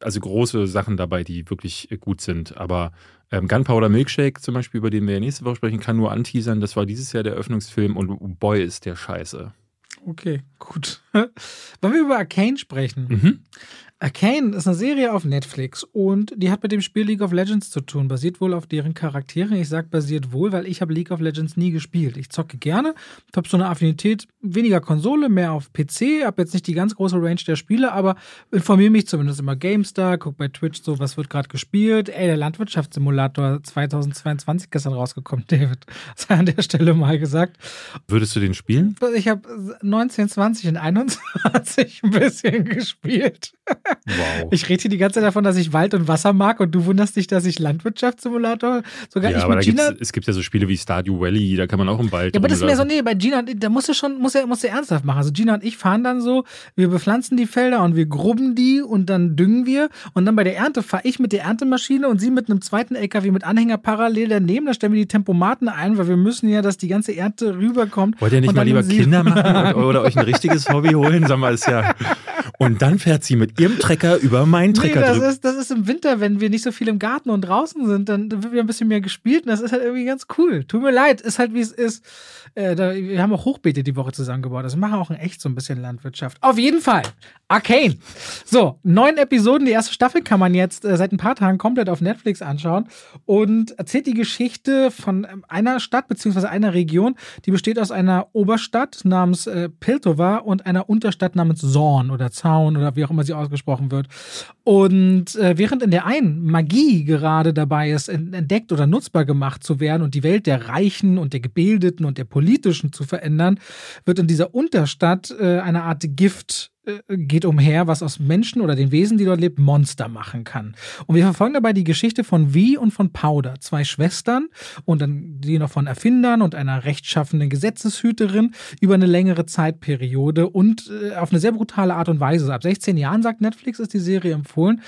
also große Sachen dabei, die wirklich gut sind. Aber ähm, Gunpowder Milkshake zum Beispiel, über den wir ja nächste Woche sprechen, kann nur anteasern. Das war dieses Jahr der Eröffnungsfilm und boy, ist der scheiße. Okay, gut. Wollen wir über Arcane sprechen? Mhm. Arcane ist eine Serie auf Netflix und die hat mit dem Spiel League of Legends zu tun. Basiert wohl auf deren Charaktere. Ich sage basiert wohl, weil ich habe League of Legends nie gespielt. Ich zocke gerne, habe so eine Affinität, weniger Konsole, mehr auf PC, habe jetzt nicht die ganz große Range der Spiele, aber informiere mich zumindest immer GameStar, gucke bei Twitch so, was wird gerade gespielt. Ey, der Landwirtschaftssimulator 2022 gestern rausgekommen, David. Sei an der Stelle mal gesagt. Würdest du den spielen? Ich habe 19, 20 und 21 ein bisschen gespielt. Wow. Ich rede hier die ganze Zeit davon, dass ich Wald und Wasser mag und du wunderst dich, dass ich Landwirtschaftssimulator sogar ja, ich aber Gina. Es gibt ja so Spiele wie Stardew Valley, da kann man auch im Wald. Ja, aber das ist mehr so, nee, bei Gina, da musst du schon, musst du, musst du ernsthaft machen. Also Gina und ich fahren dann so, wir bepflanzen die Felder und wir grubben die und dann düngen wir und dann bei der Ernte fahre ich mit der Erntemaschine und sie mit einem zweiten LKW mit Anhänger parallel daneben, da stellen wir die Tempomaten ein, weil wir müssen ja, dass die ganze Ernte rüberkommt. Wollt ihr nicht mal lieber Kinder machen oder euch ein richtiges Hobby holen? Sag mal, ist ja. Und dann fährt sie mit ihrem Trecker über meinen Trecker nee, das ist, das ist im Winter, wenn wir nicht so viel im Garten und draußen sind, dann, dann wird wieder ein bisschen mehr gespielt und das ist halt irgendwie ganz cool. Tut mir leid, ist halt wie es ist. Äh, da, wir haben auch Hochbeete die Woche zusammengebaut. Das machen auch in echt so ein bisschen Landwirtschaft. Auf jeden Fall. Arcane. So, neun Episoden. Die erste Staffel kann man jetzt äh, seit ein paar Tagen komplett auf Netflix anschauen und erzählt die Geschichte von ähm, einer Stadt beziehungsweise einer Region, die besteht aus einer Oberstadt namens äh, Piltover und einer Unterstadt namens Zorn oder Zaun oder wie auch immer sie ausgesprochen wird. Und äh, während in der einen Magie gerade dabei ist, entdeckt oder nutzbar gemacht zu werden und die Welt der Reichen und der Gebildeten und der Politischen zu verändern, wird in dieser Unterstadt äh, eine Art Gift äh, geht umher, was aus Menschen oder den Wesen, die dort lebt, Monster machen kann. Und wir verfolgen dabei die Geschichte von Vi und von Powder, zwei Schwestern und dann die noch von Erfindern und einer rechtschaffenden Gesetzeshüterin über eine längere Zeitperiode und äh, auf eine sehr brutale Art und Weise. Ab 16 Jahren, sagt Netflix, ist die Serie empfohlen.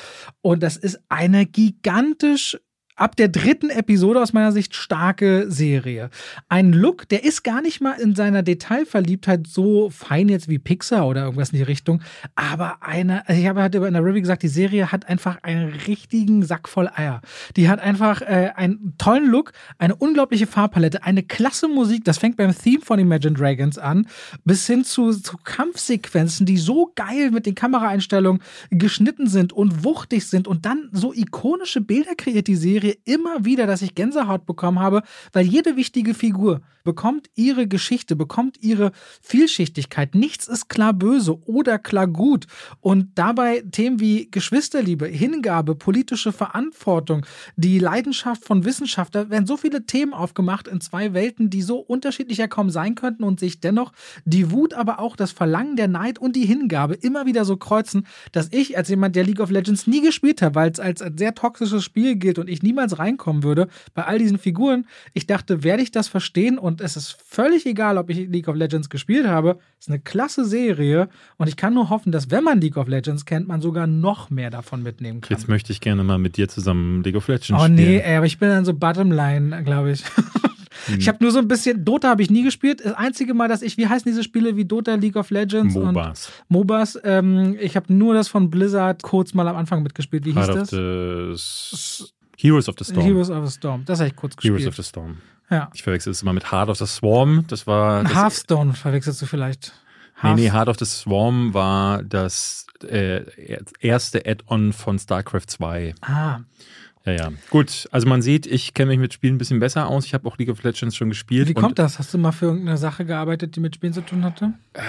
Und das ist eine gigantisch ab der dritten Episode aus meiner Sicht starke Serie. Ein Look, der ist gar nicht mal in seiner Detailverliebtheit so fein jetzt wie Pixar oder irgendwas in die Richtung, aber eine, also ich habe halt in der Review gesagt, die Serie hat einfach einen richtigen Sack voll Eier. Die hat einfach äh, einen tollen Look, eine unglaubliche Farbpalette, eine klasse Musik, das fängt beim Theme von Imagine Dragons an, bis hin zu, zu Kampfsequenzen, die so geil mit den Kameraeinstellungen geschnitten sind und wuchtig sind und dann so ikonische Bilder kreiert die Serie Serie immer wieder, dass ich Gänsehaut bekommen habe, weil jede wichtige Figur bekommt ihre Geschichte, bekommt ihre Vielschichtigkeit. Nichts ist klar böse oder klar gut. Und dabei Themen wie Geschwisterliebe, Hingabe, politische Verantwortung, die Leidenschaft von Wissenschaft, da werden so viele Themen aufgemacht in zwei Welten, die so unterschiedlich ja kaum sein könnten und sich dennoch die Wut, aber auch das Verlangen, der Neid und die Hingabe immer wieder so kreuzen, dass ich als jemand, der League of Legends nie gespielt hat, weil es als sehr toxisches Spiel gilt und ich niemals reinkommen würde, bei all diesen Figuren, ich dachte, werde ich das verstehen und es ist völlig egal, ob ich League of Legends gespielt habe. Es ist eine klasse Serie und ich kann nur hoffen, dass wenn man League of Legends kennt, man sogar noch mehr davon mitnehmen kann. Jetzt möchte ich gerne mal mit dir zusammen League of Legends oh, spielen. Oh nee, ey, aber ich bin dann so Bottomline, glaube ich. Ich habe nur so ein bisschen, Dota habe ich nie gespielt. Das einzige Mal, dass ich, wie heißen diese Spiele wie Dota, League of Legends MOBAs. und MOBAs? Ähm, ich habe nur das von Blizzard kurz mal am Anfang mitgespielt. Wie hieß Heart das? Heroes of the Storm. Heroes of the Storm. Das habe ich kurz gespielt. Heroes of the Storm. Ja. Ich verwechsel es immer mit Heart of the Swarm. Das war. Das Hearthstone verwechselst du vielleicht. Nee, nee, Heart of the Swarm war das äh, erste Add-on von StarCraft 2. Ah. Ja, ja. Gut, also man sieht, ich kenne mich mit Spielen ein bisschen besser aus. Ich habe auch League of Legends schon gespielt. Wie kommt das? Hast du mal für irgendeine Sache gearbeitet, die mit Spielen zu tun hatte? Äh,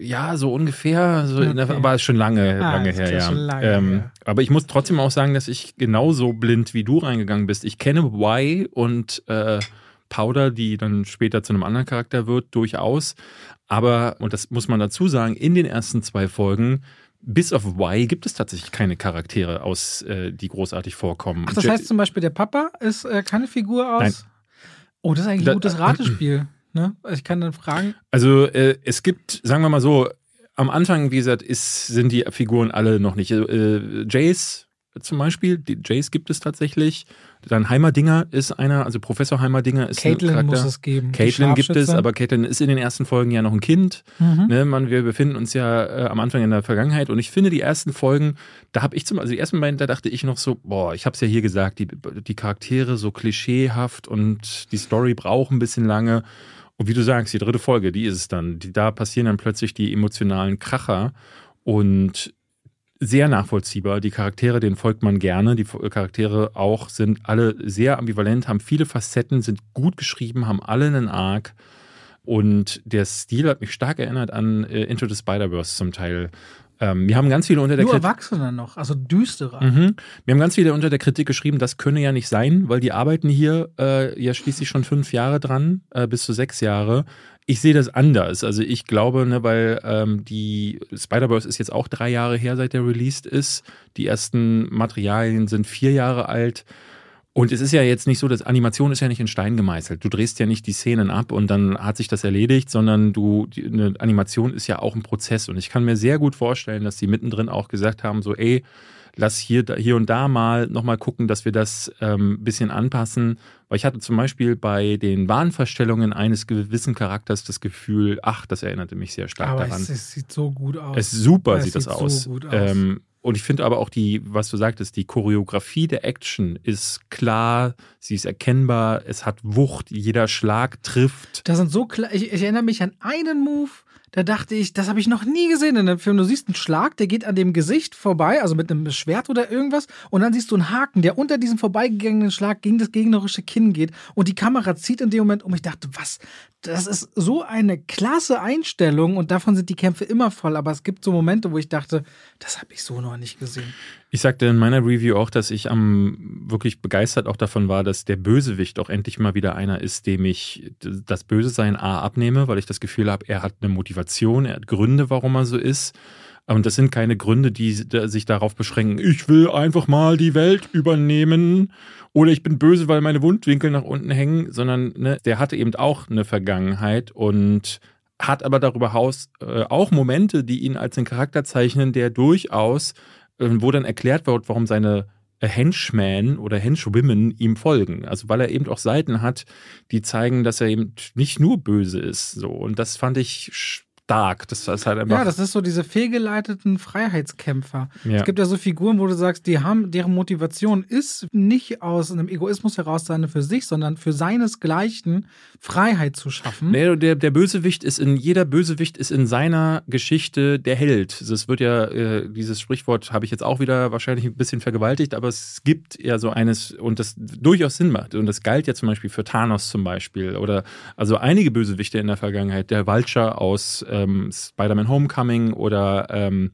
ja, so ungefähr, so okay. der, aber schon lange, ah, lange her, ja. Lange, ähm, ja. Aber ich muss trotzdem auch sagen, dass ich genauso blind wie du reingegangen bist. Ich kenne Y und äh, Powder, die dann später zu einem anderen Charakter wird, durchaus. Aber, und das muss man dazu sagen, in den ersten zwei Folgen bis auf Y gibt es tatsächlich keine Charaktere aus, äh, die großartig vorkommen. Ach, das heißt zum Beispiel, der Papa ist äh, keine Figur aus. Nein. Oh, das ist eigentlich ein gutes Ratespiel. Ne? Also ich kann dann fragen. Also äh, es gibt, sagen wir mal so, am Anfang, wie gesagt, ist, sind die Figuren alle noch nicht. Äh, Jace zum Beispiel, die Jace gibt es tatsächlich. Dann Heimerdinger ist einer, also Professor Heimerdinger ist Caitlin ein Charakter. muss es geben. Caitlin gibt es, aber Caitlin ist in den ersten Folgen ja noch ein Kind. Mhm. Ne, man, wir befinden uns ja äh, am Anfang in der Vergangenheit und ich finde die ersten Folgen, da habe ich zum, also die ersten beiden, da dachte ich noch so, boah, ich habe es ja hier gesagt, die, die Charaktere so klischeehaft und die Story braucht ein bisschen lange. Und wie du sagst, die dritte Folge, die ist es dann. Die, da passieren dann plötzlich die emotionalen Kracher und sehr nachvollziehbar. Die Charaktere, denen folgt man gerne. Die Charaktere auch sind alle sehr ambivalent, haben viele Facetten, sind gut geschrieben, haben alle einen Arc. Und der Stil hat mich stark erinnert an äh, Into the Spider-Verse zum Teil. Ähm, wir haben ganz viele unter der Nur Kritik. Erwachsene noch, also düsterer. Mhm. Wir haben ganz viele unter der Kritik geschrieben, das könne ja nicht sein, weil die arbeiten hier äh, ja schließlich schon fünf Jahre dran, äh, bis zu sechs Jahre. Ich sehe das anders. Also ich glaube, ne, weil ähm, die Spider-Verse ist jetzt auch drei Jahre her, seit der released ist. Die ersten Materialien sind vier Jahre alt. Und es ist ja jetzt nicht so, dass Animation ist ja nicht in Stein gemeißelt. Du drehst ja nicht die Szenen ab und dann hat sich das erledigt, sondern du, die, eine Animation ist ja auch ein Prozess. Und ich kann mir sehr gut vorstellen, dass sie mittendrin auch gesagt haben, so, ey, lass hier, hier und da mal nochmal gucken, dass wir das ähm, bisschen anpassen. Weil ich hatte zum Beispiel bei den Wahnverstellungen eines gewissen Charakters das Gefühl, ach, das erinnerte mich sehr stark Aber daran. es, es sieht so gut aus. Es super Es sieht das sieht so aus. gut aus. Ähm, und ich finde aber auch die, was du sagtest, die Choreografie der Action ist klar, sie ist erkennbar, es hat Wucht, jeder Schlag trifft. Da sind so klar, ich, ich erinnere mich an einen Move, da dachte ich, das habe ich noch nie gesehen in einem Film. Du siehst einen Schlag, der geht an dem Gesicht vorbei, also mit einem Schwert oder irgendwas, und dann siehst du einen Haken, der unter diesem vorbeigegangenen Schlag gegen das gegnerische Kinn geht und die Kamera zieht in dem Moment um. Ich dachte, was? Das ist so eine klasse Einstellung und davon sind die Kämpfe immer voll. Aber es gibt so Momente, wo ich dachte, das habe ich so noch nicht gesehen. Ich sagte in meiner Review auch, dass ich am wirklich begeistert auch davon war, dass der Bösewicht auch endlich mal wieder einer ist, dem ich das Böse sein A abnehme, weil ich das Gefühl habe, er hat eine Motivation, er hat Gründe, warum er so ist. Und das sind keine Gründe, die sich darauf beschränken, ich will einfach mal die Welt übernehmen oder ich bin böse, weil meine Wundwinkel nach unten hängen, sondern ne, der hatte eben auch eine Vergangenheit und hat aber darüber hinaus äh, auch Momente, die ihn als einen Charakter zeichnen, der durchaus, äh, wo dann erklärt wird, warum seine Henchmen oder Henchwomen ihm folgen. Also weil er eben auch Seiten hat, die zeigen, dass er eben nicht nur böse ist. So. Und das fand ich stark. Das ist halt einfach. Ja, das ist so diese fehlgeleiteten Freiheitskämpfer. Ja. Es gibt ja so Figuren, wo du sagst, die haben, deren Motivation ist nicht aus einem Egoismus heraus seine für sich, sondern für seinesgleichen Freiheit zu schaffen. Nee, der, der Bösewicht ist in, jeder Bösewicht ist in seiner Geschichte der Held. Das wird ja, äh, dieses Sprichwort habe ich jetzt auch wieder wahrscheinlich ein bisschen vergewaltigt, aber es gibt ja so eines, und das durchaus Sinn macht. Und das galt ja zum Beispiel für Thanos zum Beispiel. Oder also einige Bösewichte in der Vergangenheit. Der Vulture aus ähm, Spider-Man Homecoming oder ähm,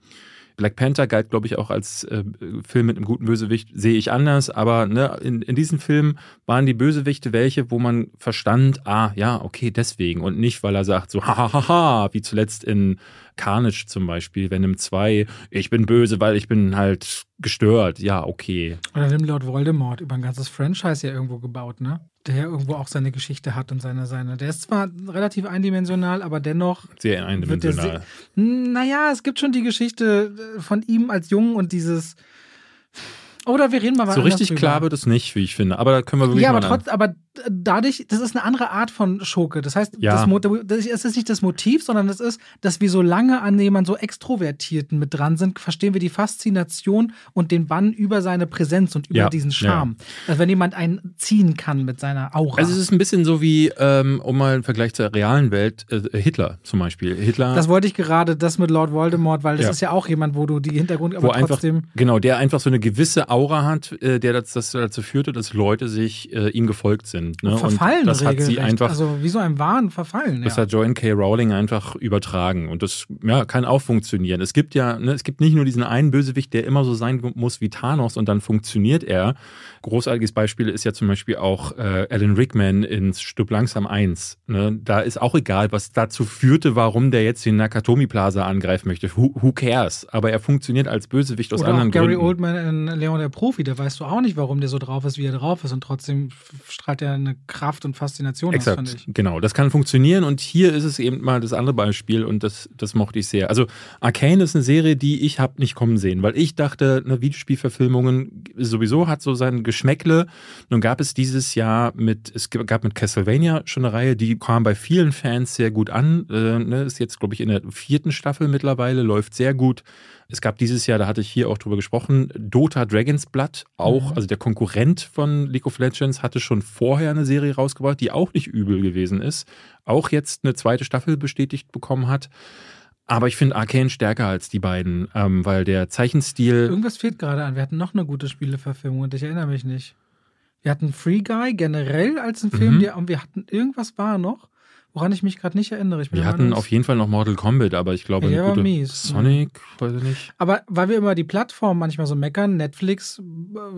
Black Panther galt, glaube ich, auch als äh, Film mit einem guten Bösewicht, sehe ich anders. Aber ne, in, in diesen Filmen waren die Bösewichte welche, wo man verstand, ah, ja, okay, deswegen. Und nicht, weil er sagt, so, hahaha, wie zuletzt in Carnage zum Beispiel, Venom 2, ich bin böse, weil ich bin halt gestört. Ja, okay. Oder nimm Lord Voldemort über ein ganzes Franchise ja irgendwo gebaut, ne? Der irgendwo auch seine Geschichte hat und seine, seine. Der ist zwar relativ eindimensional, aber dennoch. Sehr eindimensional. naja, es gibt schon die Geschichte von ihm als Jungen und dieses oder wir reden mal So richtig drüber. klar wird es nicht, wie ich finde. Aber da können wir wirklich Ja, aber trotzdem, aber dadurch, das ist eine andere Art von Schurke. Das heißt, ja. das, das ist nicht das Motiv, sondern es ist, dass wir so lange an jemanden so Extrovertierten mit dran sind, verstehen wir die Faszination und den Bann über seine Präsenz und über ja. diesen Charme. Ja. Also wenn jemand einen ziehen kann mit seiner Aura. Also es ist ein bisschen so wie, ähm, um mal einen Vergleich zur realen Welt, äh, Hitler zum Beispiel. Hitler. Das wollte ich gerade, das mit Lord Voldemort, weil das ist ja auch jemand, wo du die Hintergrund, aber wo trotzdem. Einfach, genau, der einfach so eine gewisse Aura hat, äh, der das, das, dazu führte, dass Leute sich äh, ihm gefolgt sind. Ne? Verfallen, und das hat sie einfach. Also wie so ein Wahn verfallen. Das ja. hat Joanne K. Rowling einfach übertragen. Und das ja, kann auch funktionieren. Es gibt ja, ne, es gibt nicht nur diesen einen Bösewicht, der immer so sein muss wie Thanos und dann funktioniert er. Großartiges Beispiel ist ja zum Beispiel auch äh, Alan Rickman in Stück langsam 1. Ne? Da ist auch egal, was dazu führte, warum der jetzt den Nakatomi Plaza angreifen möchte. Who, who cares? Aber er funktioniert als Bösewicht aus Oder anderen auch Gary Gründen. Oldman in Leon der Profi, da weißt du auch nicht, warum der so drauf ist, wie er drauf ist. Und trotzdem strahlt er eine Kraft und Faszination Exakt, aus, ich. Genau, das kann funktionieren. Und hier ist es eben mal das andere Beispiel und das, das mochte ich sehr. Also Arcane ist eine Serie, die ich habe nicht kommen sehen, weil ich dachte, eine Videospielverfilmungen sowieso hat so sein Geschmäckle. Nun gab es dieses Jahr mit, es gab mit Castlevania schon eine Reihe, die kam bei vielen Fans sehr gut an. Äh, ne, ist jetzt, glaube ich, in der vierten Staffel mittlerweile, läuft sehr gut. Es gab dieses Jahr, da hatte ich hier auch drüber gesprochen, Dota Dragon's Blood, auch, mhm. also der Konkurrent von League of Legends, hatte schon vorher eine Serie rausgebracht, die auch nicht übel gewesen ist. Auch jetzt eine zweite Staffel bestätigt bekommen hat. Aber ich finde Arcane stärker als die beiden, ähm, weil der Zeichenstil. Irgendwas fehlt gerade an. Wir hatten noch eine gute Spieleverfilmung und ich erinnere mich nicht. Wir hatten Free Guy generell als ein Film, mhm. der, und wir hatten irgendwas war noch woran ich mich gerade nicht erinnere. wir hatten auf jeden Fall noch Mortal Kombat, aber ich glaube, ja, eine gute mies. Sonic, weiß ich nicht. Aber weil wir immer die Plattform manchmal so meckern, Netflix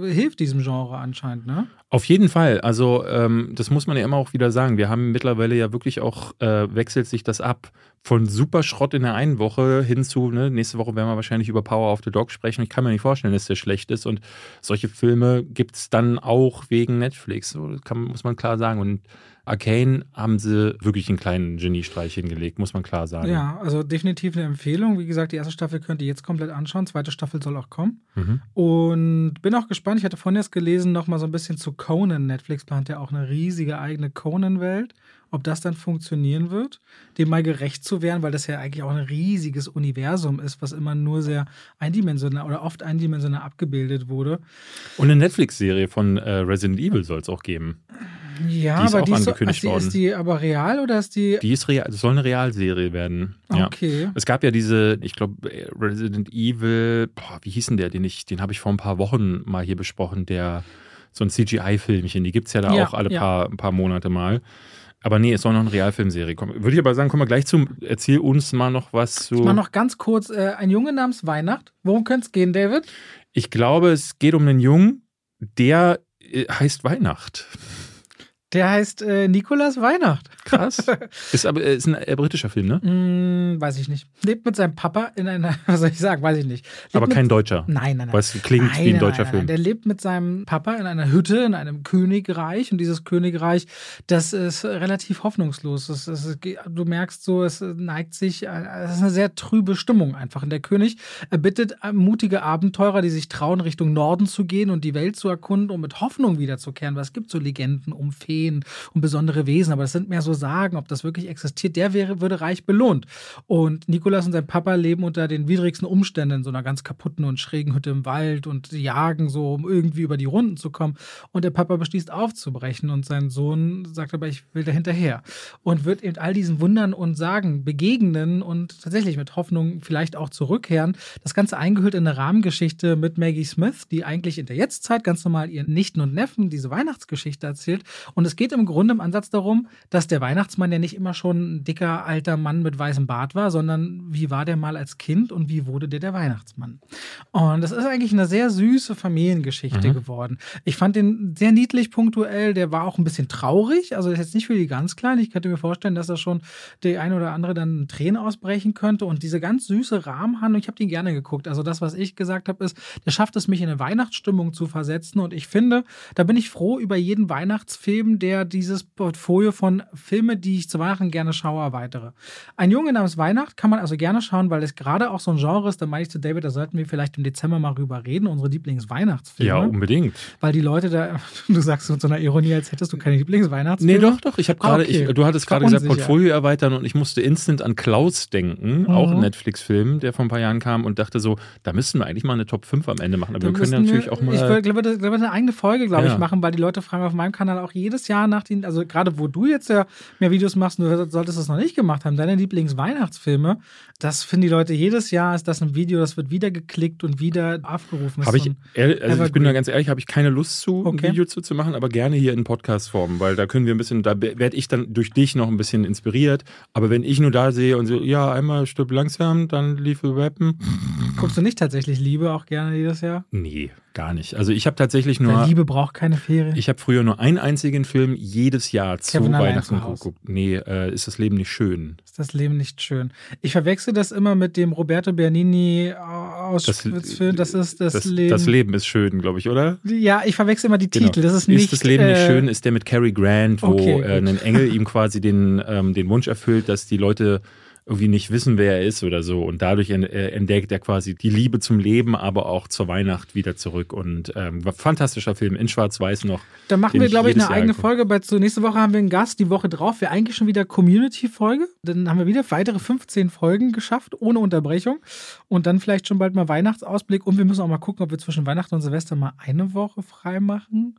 äh, hilft diesem Genre anscheinend, ne? Auf jeden Fall. Also ähm, das muss man ja immer auch wieder sagen. Wir haben mittlerweile ja wirklich auch, äh, wechselt sich das ab von super Schrott in der einen Woche hin zu, ne, nächste Woche werden wir wahrscheinlich über Power of the Dog sprechen. Ich kann mir nicht vorstellen, dass der schlecht ist. Und solche Filme gibt es dann auch wegen Netflix. So, das kann, muss man klar sagen. Und Arcane haben sie wirklich einen kleinen Geniestreich hingelegt, muss man klar sagen. Ja, also definitiv eine Empfehlung. Wie gesagt, die erste Staffel könnt ihr jetzt komplett anschauen. Zweite Staffel soll auch kommen. Mhm. Und bin auch gespannt. Ich hatte vorhin erst gelesen, noch mal so ein bisschen zu Conan. Netflix plant ja auch eine riesige eigene Conan-Welt. Ob das dann funktionieren wird, dem mal gerecht zu werden, weil das ja eigentlich auch ein riesiges Universum ist, was immer nur sehr eindimensional oder oft eindimensional abgebildet wurde. Und eine Netflix-Serie von äh, Resident Evil soll es auch geben. Ja, die ist aber auch die angekündigt ist, worden. Ist die aber real oder ist die. Die ist real, das soll eine Realserie werden. Okay. Ja. Es gab ja diese, ich glaube, Resident Evil, boah, wie hieß denn der, den ich, den habe ich vor ein paar Wochen mal hier besprochen, der so ein CGI-Filmchen, die gibt es ja da ja, auch alle ja. paar, paar Monate mal. Aber nee, es soll noch eine Realfilmserie kommen. Würde ich aber sagen, kommen wir gleich zum. Erzähl uns mal noch was zu. Ich mach noch ganz kurz äh, ein Junge namens Weihnacht. Worum könnte es gehen, David? Ich glaube, es geht um einen Jungen, der äh, heißt Weihnacht. Der heißt äh, Nikolas Weihnacht. Krass. ist aber ist ein äh, britischer Film, ne? Hm, weiß ich nicht. Lebt mit seinem Papa in einer, was soll ich sagen, weiß ich nicht. Lebt aber kein Deutscher. Nein, nein, nein. Weil es klingt nein, wie ein nein, deutscher nein, Film. Nein. Der lebt mit seinem Papa in einer Hütte, in einem Königreich. Und dieses Königreich, das ist relativ hoffnungslos. Das, das, du merkst so, es neigt sich, es ist eine sehr trübe Stimmung einfach. Und der König bittet mutige Abenteurer, die sich trauen, Richtung Norden zu gehen und die Welt zu erkunden, um mit Hoffnung wiederzukehren. Weil es gibt so Legenden um Feen, um besondere Wesen, aber das sind mehr so Sagen, ob das wirklich existiert. Der wäre, würde reich belohnt. Und Nikolas und sein Papa leben unter den widrigsten Umständen in so einer ganz kaputten und schrägen Hütte im Wald und jagen so, um irgendwie über die Runden zu kommen. Und der Papa beschließt aufzubrechen und sein Sohn sagt aber, ich will da hinterher. Und wird eben all diesen Wundern und Sagen begegnen und tatsächlich mit Hoffnung vielleicht auch zurückkehren. Das Ganze eingehüllt in eine Rahmengeschichte mit Maggie Smith, die eigentlich in der Jetztzeit ganz normal ihren Nichten und Neffen diese Weihnachtsgeschichte erzählt. Und es geht im Grunde im Ansatz darum, dass der Weihnachtsmann ja nicht immer schon ein dicker alter Mann mit weißem Bart war, sondern wie war der mal als Kind und wie wurde der der Weihnachtsmann. Und das ist eigentlich eine sehr süße Familiengeschichte Mhm. geworden. Ich fand den sehr niedlich punktuell, der war auch ein bisschen traurig, also ist jetzt nicht für die ganz Kleinen. Ich könnte mir vorstellen, dass da schon der ein oder andere dann Tränen ausbrechen könnte und diese ganz süße Rahmenhandlung, ich habe den gerne geguckt. Also das, was ich gesagt habe, ist, der schafft es, mich in eine Weihnachtsstimmung zu versetzen und ich finde, da bin ich froh über jeden Weihnachtsfilm, der dieses Portfolio von Filme, die ich zu Weihnachten gerne schaue, erweitere. Ein Junge namens Weihnacht kann man also gerne schauen, weil es gerade auch so ein Genre ist, da meine ich zu David, da sollten wir vielleicht im Dezember mal rüber reden, unsere Lieblingsweihnachtsfilme. Ja, unbedingt. Weil die Leute da, du sagst mit so einer Ironie, als hättest du keine Lieblingsweihnachtsfilme. Nee, doch, doch. Ich habe Ah, gerade, okay. du hattest gerade gesagt. Portfolio erweitern und ich musste instant an Klaus denken, auch ein Mhm. Netflix-Film, der vor ein paar Jahren kam und dachte so, da müssten wir eigentlich mal eine Top 5 am Ende machen. Aber Dann wir können ja natürlich auch mal. Ich will- glaube, das- glaube, eine eigene Folge, glaube Ja. ich, machen, weil die Leute fragen auf meinem Kanal auch jedes Jahr nach den, also gerade wo du jetzt ja mehr Videos machst, und du solltest es noch nicht gemacht haben, deine Lieblingsweihnachtsfilme, das finden die Leute jedes Jahr, ist das ein Video, das wird wieder geklickt und wieder aufgerufen. Das Habe ich, ehrlich- also ich bin da ganz ehrlich, habe ich keine Lust zu, Okay. ein Video zu, zu machen, aber gerne hier in Podcast-Form, weil da können wir ein bisschen, da werde ich dann durch dich noch ein bisschen inspiriert. Aber wenn ich nur da sehe und so, ja, einmal stirb langsam, dann lief rappen. Guckst du nicht tatsächlich Liebe auch gerne jedes Jahr? Nee, gar nicht. Also ich habe tatsächlich nur. Liebe braucht keine Ferien. Ich habe früher nur einen einzigen Film jedes Jahr zu Kevin Weihnachten geguckt. Nee, äh, ist das Leben nicht schön. ist das Leben nicht schön. Ich verwechsel das immer mit dem Roberto Bernini aus Das, Film. Das ist das, das, Leben. das Leben ist schön, glaube ich, oder? Ja, ich verwechsel immer die Genau. Titel. Das ist nicht. das Leben nicht äh, schön ist der mit Cary Grant, wo Okay, äh, ein Engel ihm quasi den, ähm, den Wunsch erfüllt, dass die Leute irgendwie nicht wissen, wer er ist oder so. Und dadurch äh, entdeckt er quasi die Liebe zum Leben, aber auch zur Weihnacht wieder zurück. Und ähm, war ein fantastischer Film, in Schwarz-Weiß noch. Da machen wir, glaube ich, eine Jahr eigene gucke. Folge. Bei, zu, nächste Woche haben wir einen Gast, die Woche drauf wäre eigentlich schon wieder Community-Folge. Dann haben wir wieder weitere 15 Folgen geschafft, ohne Unterbrechung. Und dann vielleicht schon bald mal Weihnachtsausblick. Und wir müssen auch mal gucken, ob wir zwischen Weihnachten und Silvester mal eine Woche frei machen.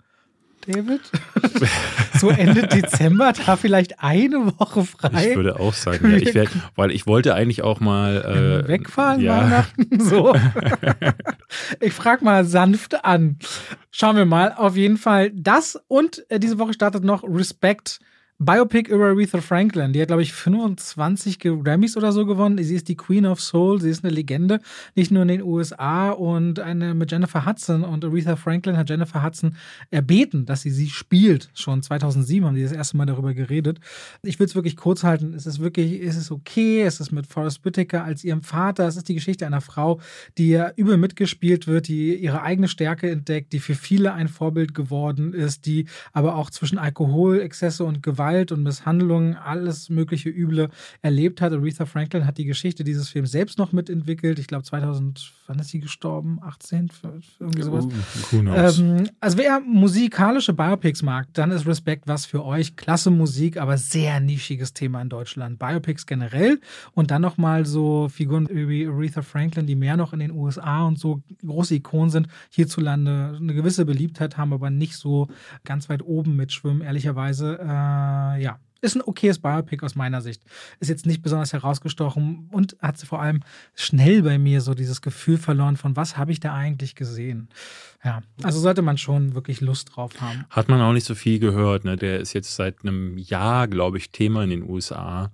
David? so Ende Dezember, da vielleicht eine Woche frei. Ich würde auch sagen, ja, ich werd, weil ich wollte eigentlich auch mal äh, Wegfahren ja, Weihnachten? So. ich frage mal sanft an. Schauen wir mal. Auf jeden Fall das und äh, diese Woche startet noch Respect. Biopic über Aretha Franklin. Die hat, glaube ich, 25 Grammys oder so gewonnen. Sie ist die Queen of Soul. Sie ist eine Legende. Nicht nur in den USA und eine mit Jennifer Hudson. Und Aretha Franklin hat Jennifer Hudson erbeten, dass sie sie spielt. Schon 2007 haben die das erste Mal darüber geredet. Ich will es wirklich kurz halten. Es ist wirklich, es ist okay. Es ist mit Forrest Whitaker als ihrem Vater. Es ist die Geschichte einer Frau, die ja übel mitgespielt wird, die ihre eigene Stärke entdeckt, die für viele ein Vorbild geworden ist, die aber auch zwischen Alkohol, Exzesse und Gewalt und Misshandlungen alles mögliche Üble erlebt hat. Aretha Franklin hat die Geschichte dieses Films selbst noch mitentwickelt. Ich glaube 2000, wann ist sie gestorben? 18? Irgendwie sowas. Knows? Ähm, also wer musikalische Biopics mag, dann ist Respect was für euch. Klasse Musik, aber sehr nischiges Thema in Deutschland. Biopics generell und dann nochmal so Figuren wie Aretha Franklin, die mehr noch in den USA und so große Ikonen sind, hierzulande eine gewisse Beliebtheit haben, aber nicht so ganz weit oben mitschwimmen, ehrlicherweise. Äh, ja, ist ein okayes Biopic aus meiner Sicht. Ist jetzt nicht besonders herausgestochen und hat vor allem schnell bei mir so dieses Gefühl verloren von, was habe ich da eigentlich gesehen? Ja, also sollte man schon wirklich Lust drauf haben. Hat man auch nicht so viel gehört. Ne? Der ist jetzt seit einem Jahr, glaube ich, Thema in den USA.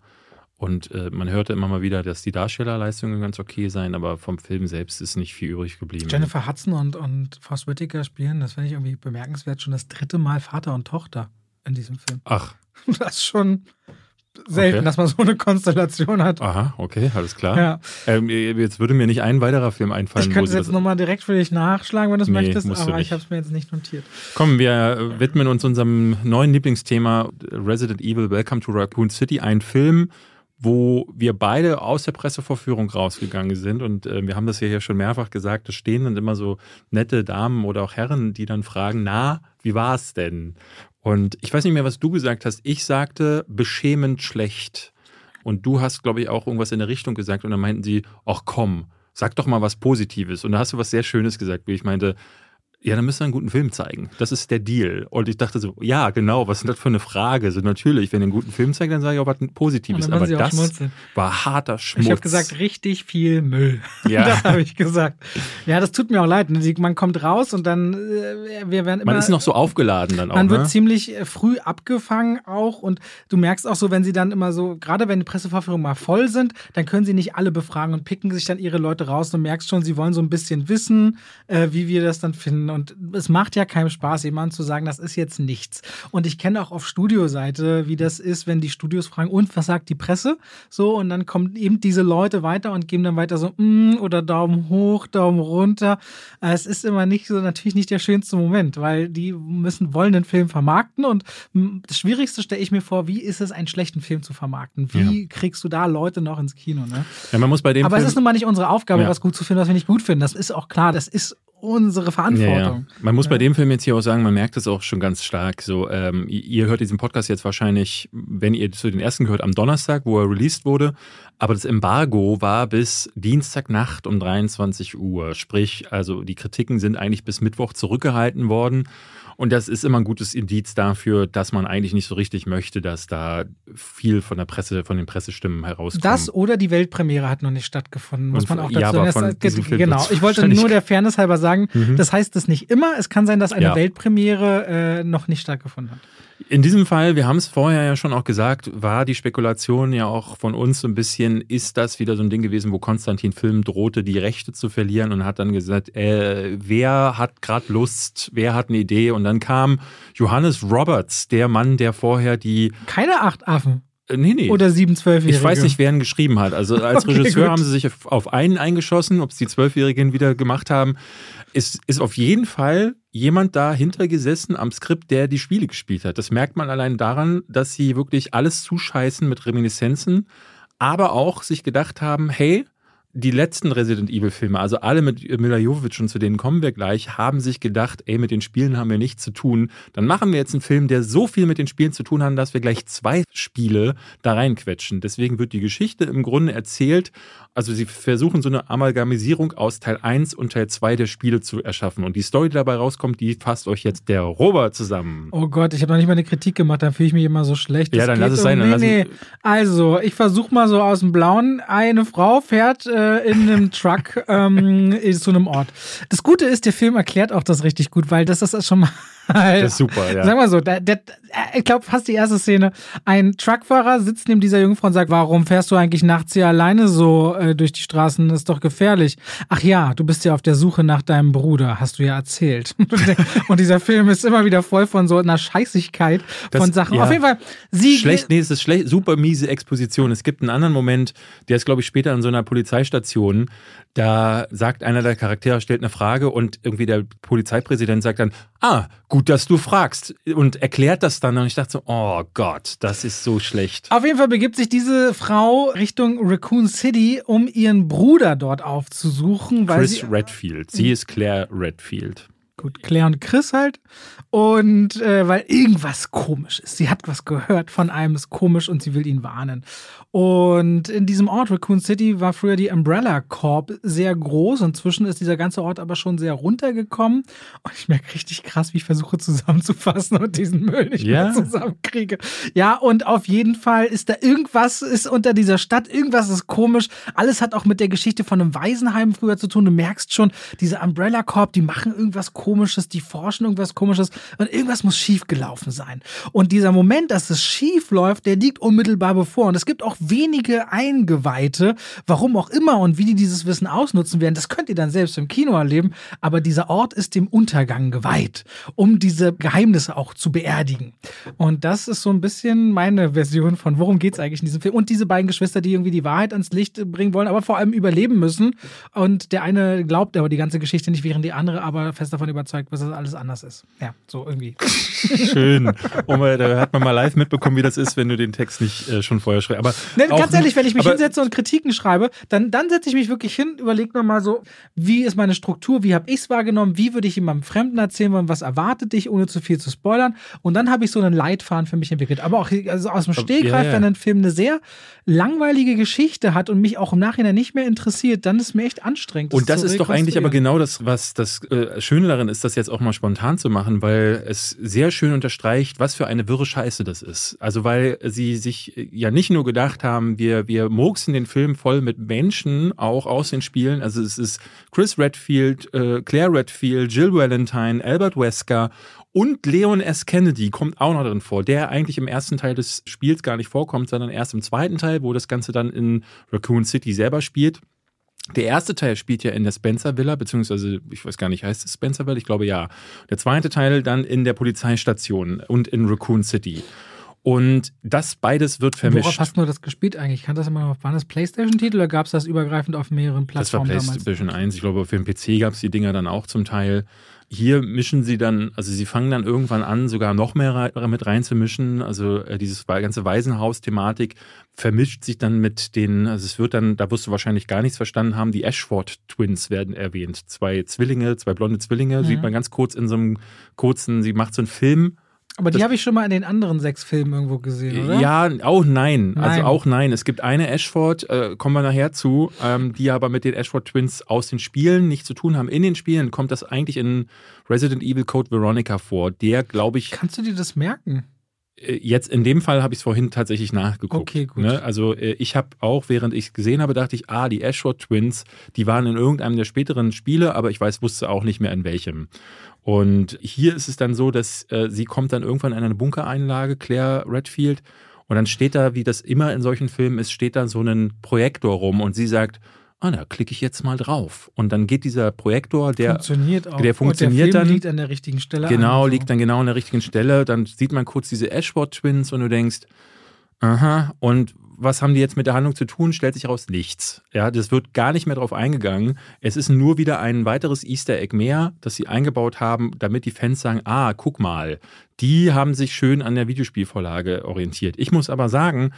Und äh, man hörte immer mal wieder, dass die Darstellerleistungen ganz okay seien, aber vom Film selbst ist nicht viel übrig geblieben. Jennifer Hudson und, und Forrest Whitaker spielen, das finde ich irgendwie bemerkenswert, schon das dritte Mal Vater und Tochter in diesem Film. Ach. Das ist schon selten, okay. dass man so eine Konstellation hat. Aha, okay, alles klar. Ja. Ähm, jetzt würde mir nicht ein weiterer Film einfallen. Ich könnte es jetzt nochmal direkt für dich nachschlagen, wenn du es nee, möchtest, aber ich habe es mir jetzt nicht notiert. Komm, wir widmen uns unserem neuen Lieblingsthema Resident Evil Welcome to Raccoon City, ein Film, wo wir beide aus der Pressevorführung rausgegangen sind. Und äh, wir haben das ja hier schon mehrfach gesagt, es stehen dann immer so nette Damen oder auch Herren, die dann fragen, na, wie war es denn? Und ich weiß nicht mehr, was du gesagt hast. Ich sagte beschämend schlecht. Und du hast, glaube ich, auch irgendwas in der Richtung gesagt. Und dann meinten sie, ach komm, sag doch mal was Positives. Und da hast du was sehr Schönes gesagt, wie ich meinte, ja, dann müsst ihr einen guten Film zeigen. Das ist der Deal. Und ich dachte so, ja, genau, was ist das für eine Frage? So, natürlich, wenn ihr einen guten Film zeigt, dann sage ich auch was Positives. Aber das schmunzeln. war harter Schmutz. Ich habe gesagt, richtig viel Müll. Ja. das habe ich gesagt. Ja, das tut mir auch leid. Ne? Man kommt raus und dann, äh, wir werden immer. Man ist noch so aufgeladen dann auch. Man wird ne? ziemlich äh, früh abgefangen auch. Und du merkst auch so, wenn sie dann immer so, gerade wenn die Pressevorführungen mal voll sind, dann können sie nicht alle befragen und picken sich dann ihre Leute raus. Du merkst schon, sie wollen so ein bisschen wissen, äh, wie wir das dann finden. Und es macht ja keinem Spaß, jemandem zu sagen, das ist jetzt nichts. Und ich kenne auch auf Studioseite, wie das ist, wenn die Studios fragen, und was sagt die Presse? So, und dann kommen eben diese Leute weiter und geben dann weiter so, mm, oder Daumen hoch, Daumen runter. Äh, es ist immer nicht so, natürlich nicht der schönste Moment, weil die müssen, wollen den Film vermarkten und das Schwierigste stelle ich mir vor, wie ist es, einen schlechten Film zu vermarkten? Wie ja. kriegst du da Leute noch ins Kino? Ne? Ja, man muss bei dem Aber Film es ist nun mal nicht unsere Aufgabe, ja. was gut zu finden, was wir nicht gut finden. Das ist auch klar. Das ist unsere Verantwortung. Ja, ja. Man muss bei dem Film jetzt hier auch sagen, man merkt es auch schon ganz stark. So, ähm, ihr hört diesen Podcast jetzt wahrscheinlich, wenn ihr zu den ersten gehört, am Donnerstag, wo er released wurde. Aber das Embargo war bis Dienstagnacht um 23 Uhr. Sprich, also die Kritiken sind eigentlich bis Mittwoch zurückgehalten worden. Und das ist immer ein gutes Indiz dafür, dass man eigentlich nicht so richtig möchte, dass da viel von der Presse, von den Pressestimmen herauskommt. Das oder die Weltpremiere hat noch nicht stattgefunden, muss man auch dazu ja, aber von Genau, ich wollte nur der Fairness halber sagen, mhm. das heißt es nicht immer. Es kann sein, dass eine ja. Weltpremiere äh, noch nicht stattgefunden hat. In diesem Fall, wir haben es vorher ja schon auch gesagt, war die Spekulation ja auch von uns so ein bisschen, ist das wieder so ein Ding gewesen, wo Konstantin Film drohte, die Rechte zu verlieren und hat dann gesagt, äh, wer hat gerade Lust, wer hat eine Idee? Und dann kam Johannes Roberts, der Mann, der vorher die. Keine acht Affen. Äh, nee, nee. Oder sieben Zwölfjährige. Ich weiß nicht, wer ihn geschrieben hat. Also als okay, Regisseur gut. haben sie sich auf einen eingeschossen, ob es die Zwölfjährigen wieder gemacht haben. Es ist auf jeden Fall jemand dahinter gesessen am Skript, der die Spiele gespielt hat. Das merkt man allein daran, dass sie wirklich alles zuscheißen mit Reminiszenzen, aber auch sich gedacht haben, hey, die letzten Resident Evil Filme, also alle mit Mila Jovovich und zu denen kommen wir gleich, haben sich gedacht, ey, mit den Spielen haben wir nichts zu tun. Dann machen wir jetzt einen Film, der so viel mit den Spielen zu tun hat, dass wir gleich zwei Spiele da reinquetschen. Deswegen wird die Geschichte im Grunde erzählt. Also sie versuchen so eine Amalgamisierung aus Teil 1 und Teil 2 der Spiele zu erschaffen. Und die Story, die dabei rauskommt, die fasst euch jetzt der Robert zusammen. Oh Gott, ich habe noch nicht mal eine Kritik gemacht, dann fühle ich mich immer so schlecht. Ja, das dann lass es sein. Um, nee, nee. Also, ich versuche mal so aus dem Blauen. Eine Frau fährt äh, in einem Truck ähm, zu einem Ort. Das Gute ist, der Film erklärt auch das richtig gut, weil das ist schon mal das ist super, ja. Sag mal so, der, der, ich glaube fast die erste Szene. Ein Truckfahrer sitzt neben dieser Jungfrau und sagt, warum fährst du eigentlich nachts hier alleine so äh, durch die Straßen? Das ist doch gefährlich. Ach ja, du bist ja auf der Suche nach deinem Bruder, hast du ja erzählt. und dieser Film ist immer wieder voll von so einer Scheißigkeit das, von Sachen. Ja. Auf jeden Fall, sie. Schlecht, nee, es ist schlecht, super miese Exposition. Es gibt einen anderen Moment, der ist, glaube ich, später an so einer Polizeistation. Da sagt einer der Charaktere, stellt eine Frage und irgendwie der Polizeipräsident sagt dann, ah, gut, dass du fragst und erklärt das dann und ich dachte so, oh Gott, das ist so schlecht. Auf jeden Fall begibt sich diese Frau Richtung Raccoon City, um ihren Bruder dort aufzusuchen. Chris sie, Redfield, sie ist Claire Redfield. Gut, Claire und Chris halt. Und äh, weil irgendwas komisch ist. Sie hat was gehört von einem, ist komisch und sie will ihn warnen. Und in diesem Ort, Raccoon City, war früher die Umbrella Corp sehr groß. Inzwischen ist dieser ganze Ort aber schon sehr runtergekommen. Und ich merke richtig krass, wie ich versuche zusammenzufassen und diesen Müll nicht Ja. mehr zusammenkriege. Ja, und auf jeden Fall ist da irgendwas, ist unter dieser Stadt, irgendwas ist komisch. Alles hat auch mit der Geschichte von einem Waisenheim früher zu tun. Du merkst schon, diese Umbrella Corp, die machen irgendwas Komisches, die forschen irgendwas Komisches und irgendwas muss schiefgelaufen sein. Und dieser Moment, dass es schief läuft, der liegt unmittelbar bevor. Und es gibt auch wenige Eingeweihte, warum auch immer und wie die dieses Wissen ausnutzen werden, das könnt ihr dann selbst im Kino erleben. Aber dieser Ort ist dem Untergang geweiht, um diese Geheimnisse auch zu beerdigen. Und das ist so ein bisschen meine Version von, worum geht es eigentlich in diesem Film. Und diese beiden Geschwister, die irgendwie die Wahrheit ans Licht bringen wollen, aber vor allem überleben müssen. Und der eine glaubt aber die ganze Geschichte nicht, während die andere aber fest davon überzeugt, dass das alles anders ist. Ja, so irgendwie. Schön. Und mal, da hat man mal live mitbekommen, wie das ist, wenn du den Text nicht äh, schon vorher schreibst. Aber Ne, auch- ganz ehrlich, wenn ich mich hinsetze und Kritiken schreibe, dann, dann setze ich mich wirklich hin, überlege nochmal so, wie ist meine Struktur, wie habe ich es wahrgenommen, wie würde ich jemandem Fremden erzählen wollen, was erwartet dich, ohne zu viel zu spoilern. Und dann habe ich so einen Leitfaden für mich entwickelt. Aber auch also aus dem Stehgreif, ja, ja. wenn ein Film eine sehr langweilige Geschichte hat und mich auch im Nachhinein nicht mehr interessiert, dann ist mir echt anstrengend. Und das ist doch eigentlich aber genau das, was das äh, Schöne darin ist, das jetzt auch mal spontan zu machen, weil es sehr schön unterstreicht, was für eine wirre Scheiße das ist. Also weil sie sich äh, ja nicht nur gedacht haben, wir, wir murksen den Film voll mit Menschen, auch aus den Spielen. Also es ist Chris Redfield, äh, Claire Redfield, Jill Valentine, Albert Wesker und Leon S. Kennedy kommt auch noch drin vor, der eigentlich im ersten Teil des Spiels gar nicht vorkommt, sondern erst im zweiten Teil, wo das Ganze dann in Raccoon City selber spielt. Der erste Teil spielt ja in der Spencer Villa, beziehungsweise, ich weiß gar nicht, heißt es Spencer Villa? Ich glaube ja. Der zweite Teil dann in der Polizeistation und in Raccoon City. Und das beides wird Worauf vermischt. hast du das gespielt eigentlich? Kann das immer noch, waren das Playstation-Titel oder gab es das übergreifend auf mehreren Das war Plattformen damals? PlayStation 1. Ich glaube, für den PC gab es die Dinger dann auch zum Teil. Hier mischen sie dann, also sie fangen dann irgendwann an, sogar noch mehr mit reinzumischen. Also äh, dieses ganze Waisenhaus-Thematik vermischt sich dann mit den, also es wird dann, da wirst du wahrscheinlich gar nichts verstanden haben, die Ashford-Twins werden erwähnt. Zwei Zwillinge, zwei blonde Zwillinge, Mhm. sieht man ganz kurz in so einem kurzen, sie macht so einen Film. Aber die habe ich schon mal in den anderen sechs Filmen irgendwo gesehen, oder? Ja, auch nein. Nein. Also auch nein. Es gibt eine Ashford, äh, kommen wir nachher zu, ähm, die aber mit den Ashford Twins aus den Spielen nichts zu tun haben. In den Spielen kommt das eigentlich in Resident Evil Code Veronica vor. Der, glaube ich, Kannst du dir das merken? Äh, jetzt in dem Fall habe ich es vorhin tatsächlich nachgeguckt. Okay, gut. Ne? Also äh, ich habe auch, während ich es gesehen habe, dachte ich, ah, die Ashford Twins, die waren in irgendeinem der späteren Spiele, aber ich weiß, wusste auch nicht mehr in welchem. Und hier ist es dann so, dass äh, sie kommt dann irgendwann in eine Bunkereinlage, Claire Redfield, und dann steht da, wie das immer in solchen Filmen ist, steht da so ein Projektor rum und sie sagt, ah, da klicke ich jetzt mal drauf. Und dann geht dieser Projektor, der funktioniert auch. der funktioniert der dann- liegt an der richtigen Stelle. Genau, an, so. liegt dann genau an der richtigen Stelle. Dann sieht man kurz diese Ashford Twins und du denkst, aha, und was haben die jetzt mit der Handlung zu tun? Stellt sich raus, nichts. Ja, das wird gar nicht mehr drauf eingegangen. Es ist nur wieder ein weiteres Easter Egg mehr, das sie eingebaut haben, damit die Fans sagen, ah, guck mal, die haben sich schön an der Videospielvorlage orientiert. Ich muss aber sagen,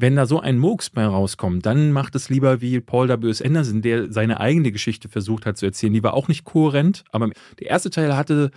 wenn da so ein Murks bei rauskommt, dann macht es lieber wie Paul W.S. Anderson, der seine eigene Geschichte versucht hat zu erzählen. Die war auch nicht kohärent, aber der erste Teil hatte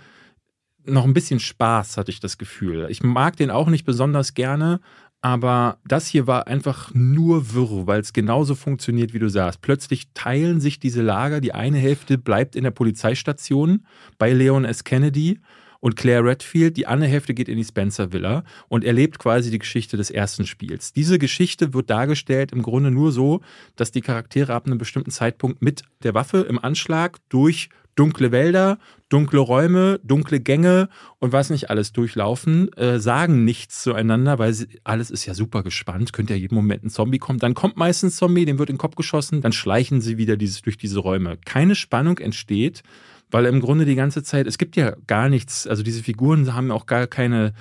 noch ein bisschen Spaß, hatte ich das Gefühl. Ich mag den auch nicht besonders gerne, aber das hier war einfach nur wirr, weil es genauso funktioniert, wie du sagst. Plötzlich teilen sich diese Lager. Die eine Hälfte bleibt in der Polizeistation bei Leon S. Kennedy und Claire Redfield. Die andere Hälfte geht in die Spencer Villa und erlebt quasi die Geschichte des ersten Spiels. Diese Geschichte wird dargestellt im Grunde nur so, dass die Charaktere ab einem bestimmten Zeitpunkt mit der Waffe im Anschlag durch dunkle Wälder, dunkle Räume, dunkle Gänge und was nicht alles durchlaufen, äh, sagen nichts zueinander, weil sie, alles ist ja super gespannt, könnte ja jeden Moment ein Zombie kommen. Dann kommt meistens ein Zombie, dem wird in den Kopf geschossen, dann schleichen sie wieder dieses, durch diese Räume. Keine Spannung entsteht, weil im Grunde die ganze Zeit, es gibt ja gar nichts, also diese Figuren haben auch gar keine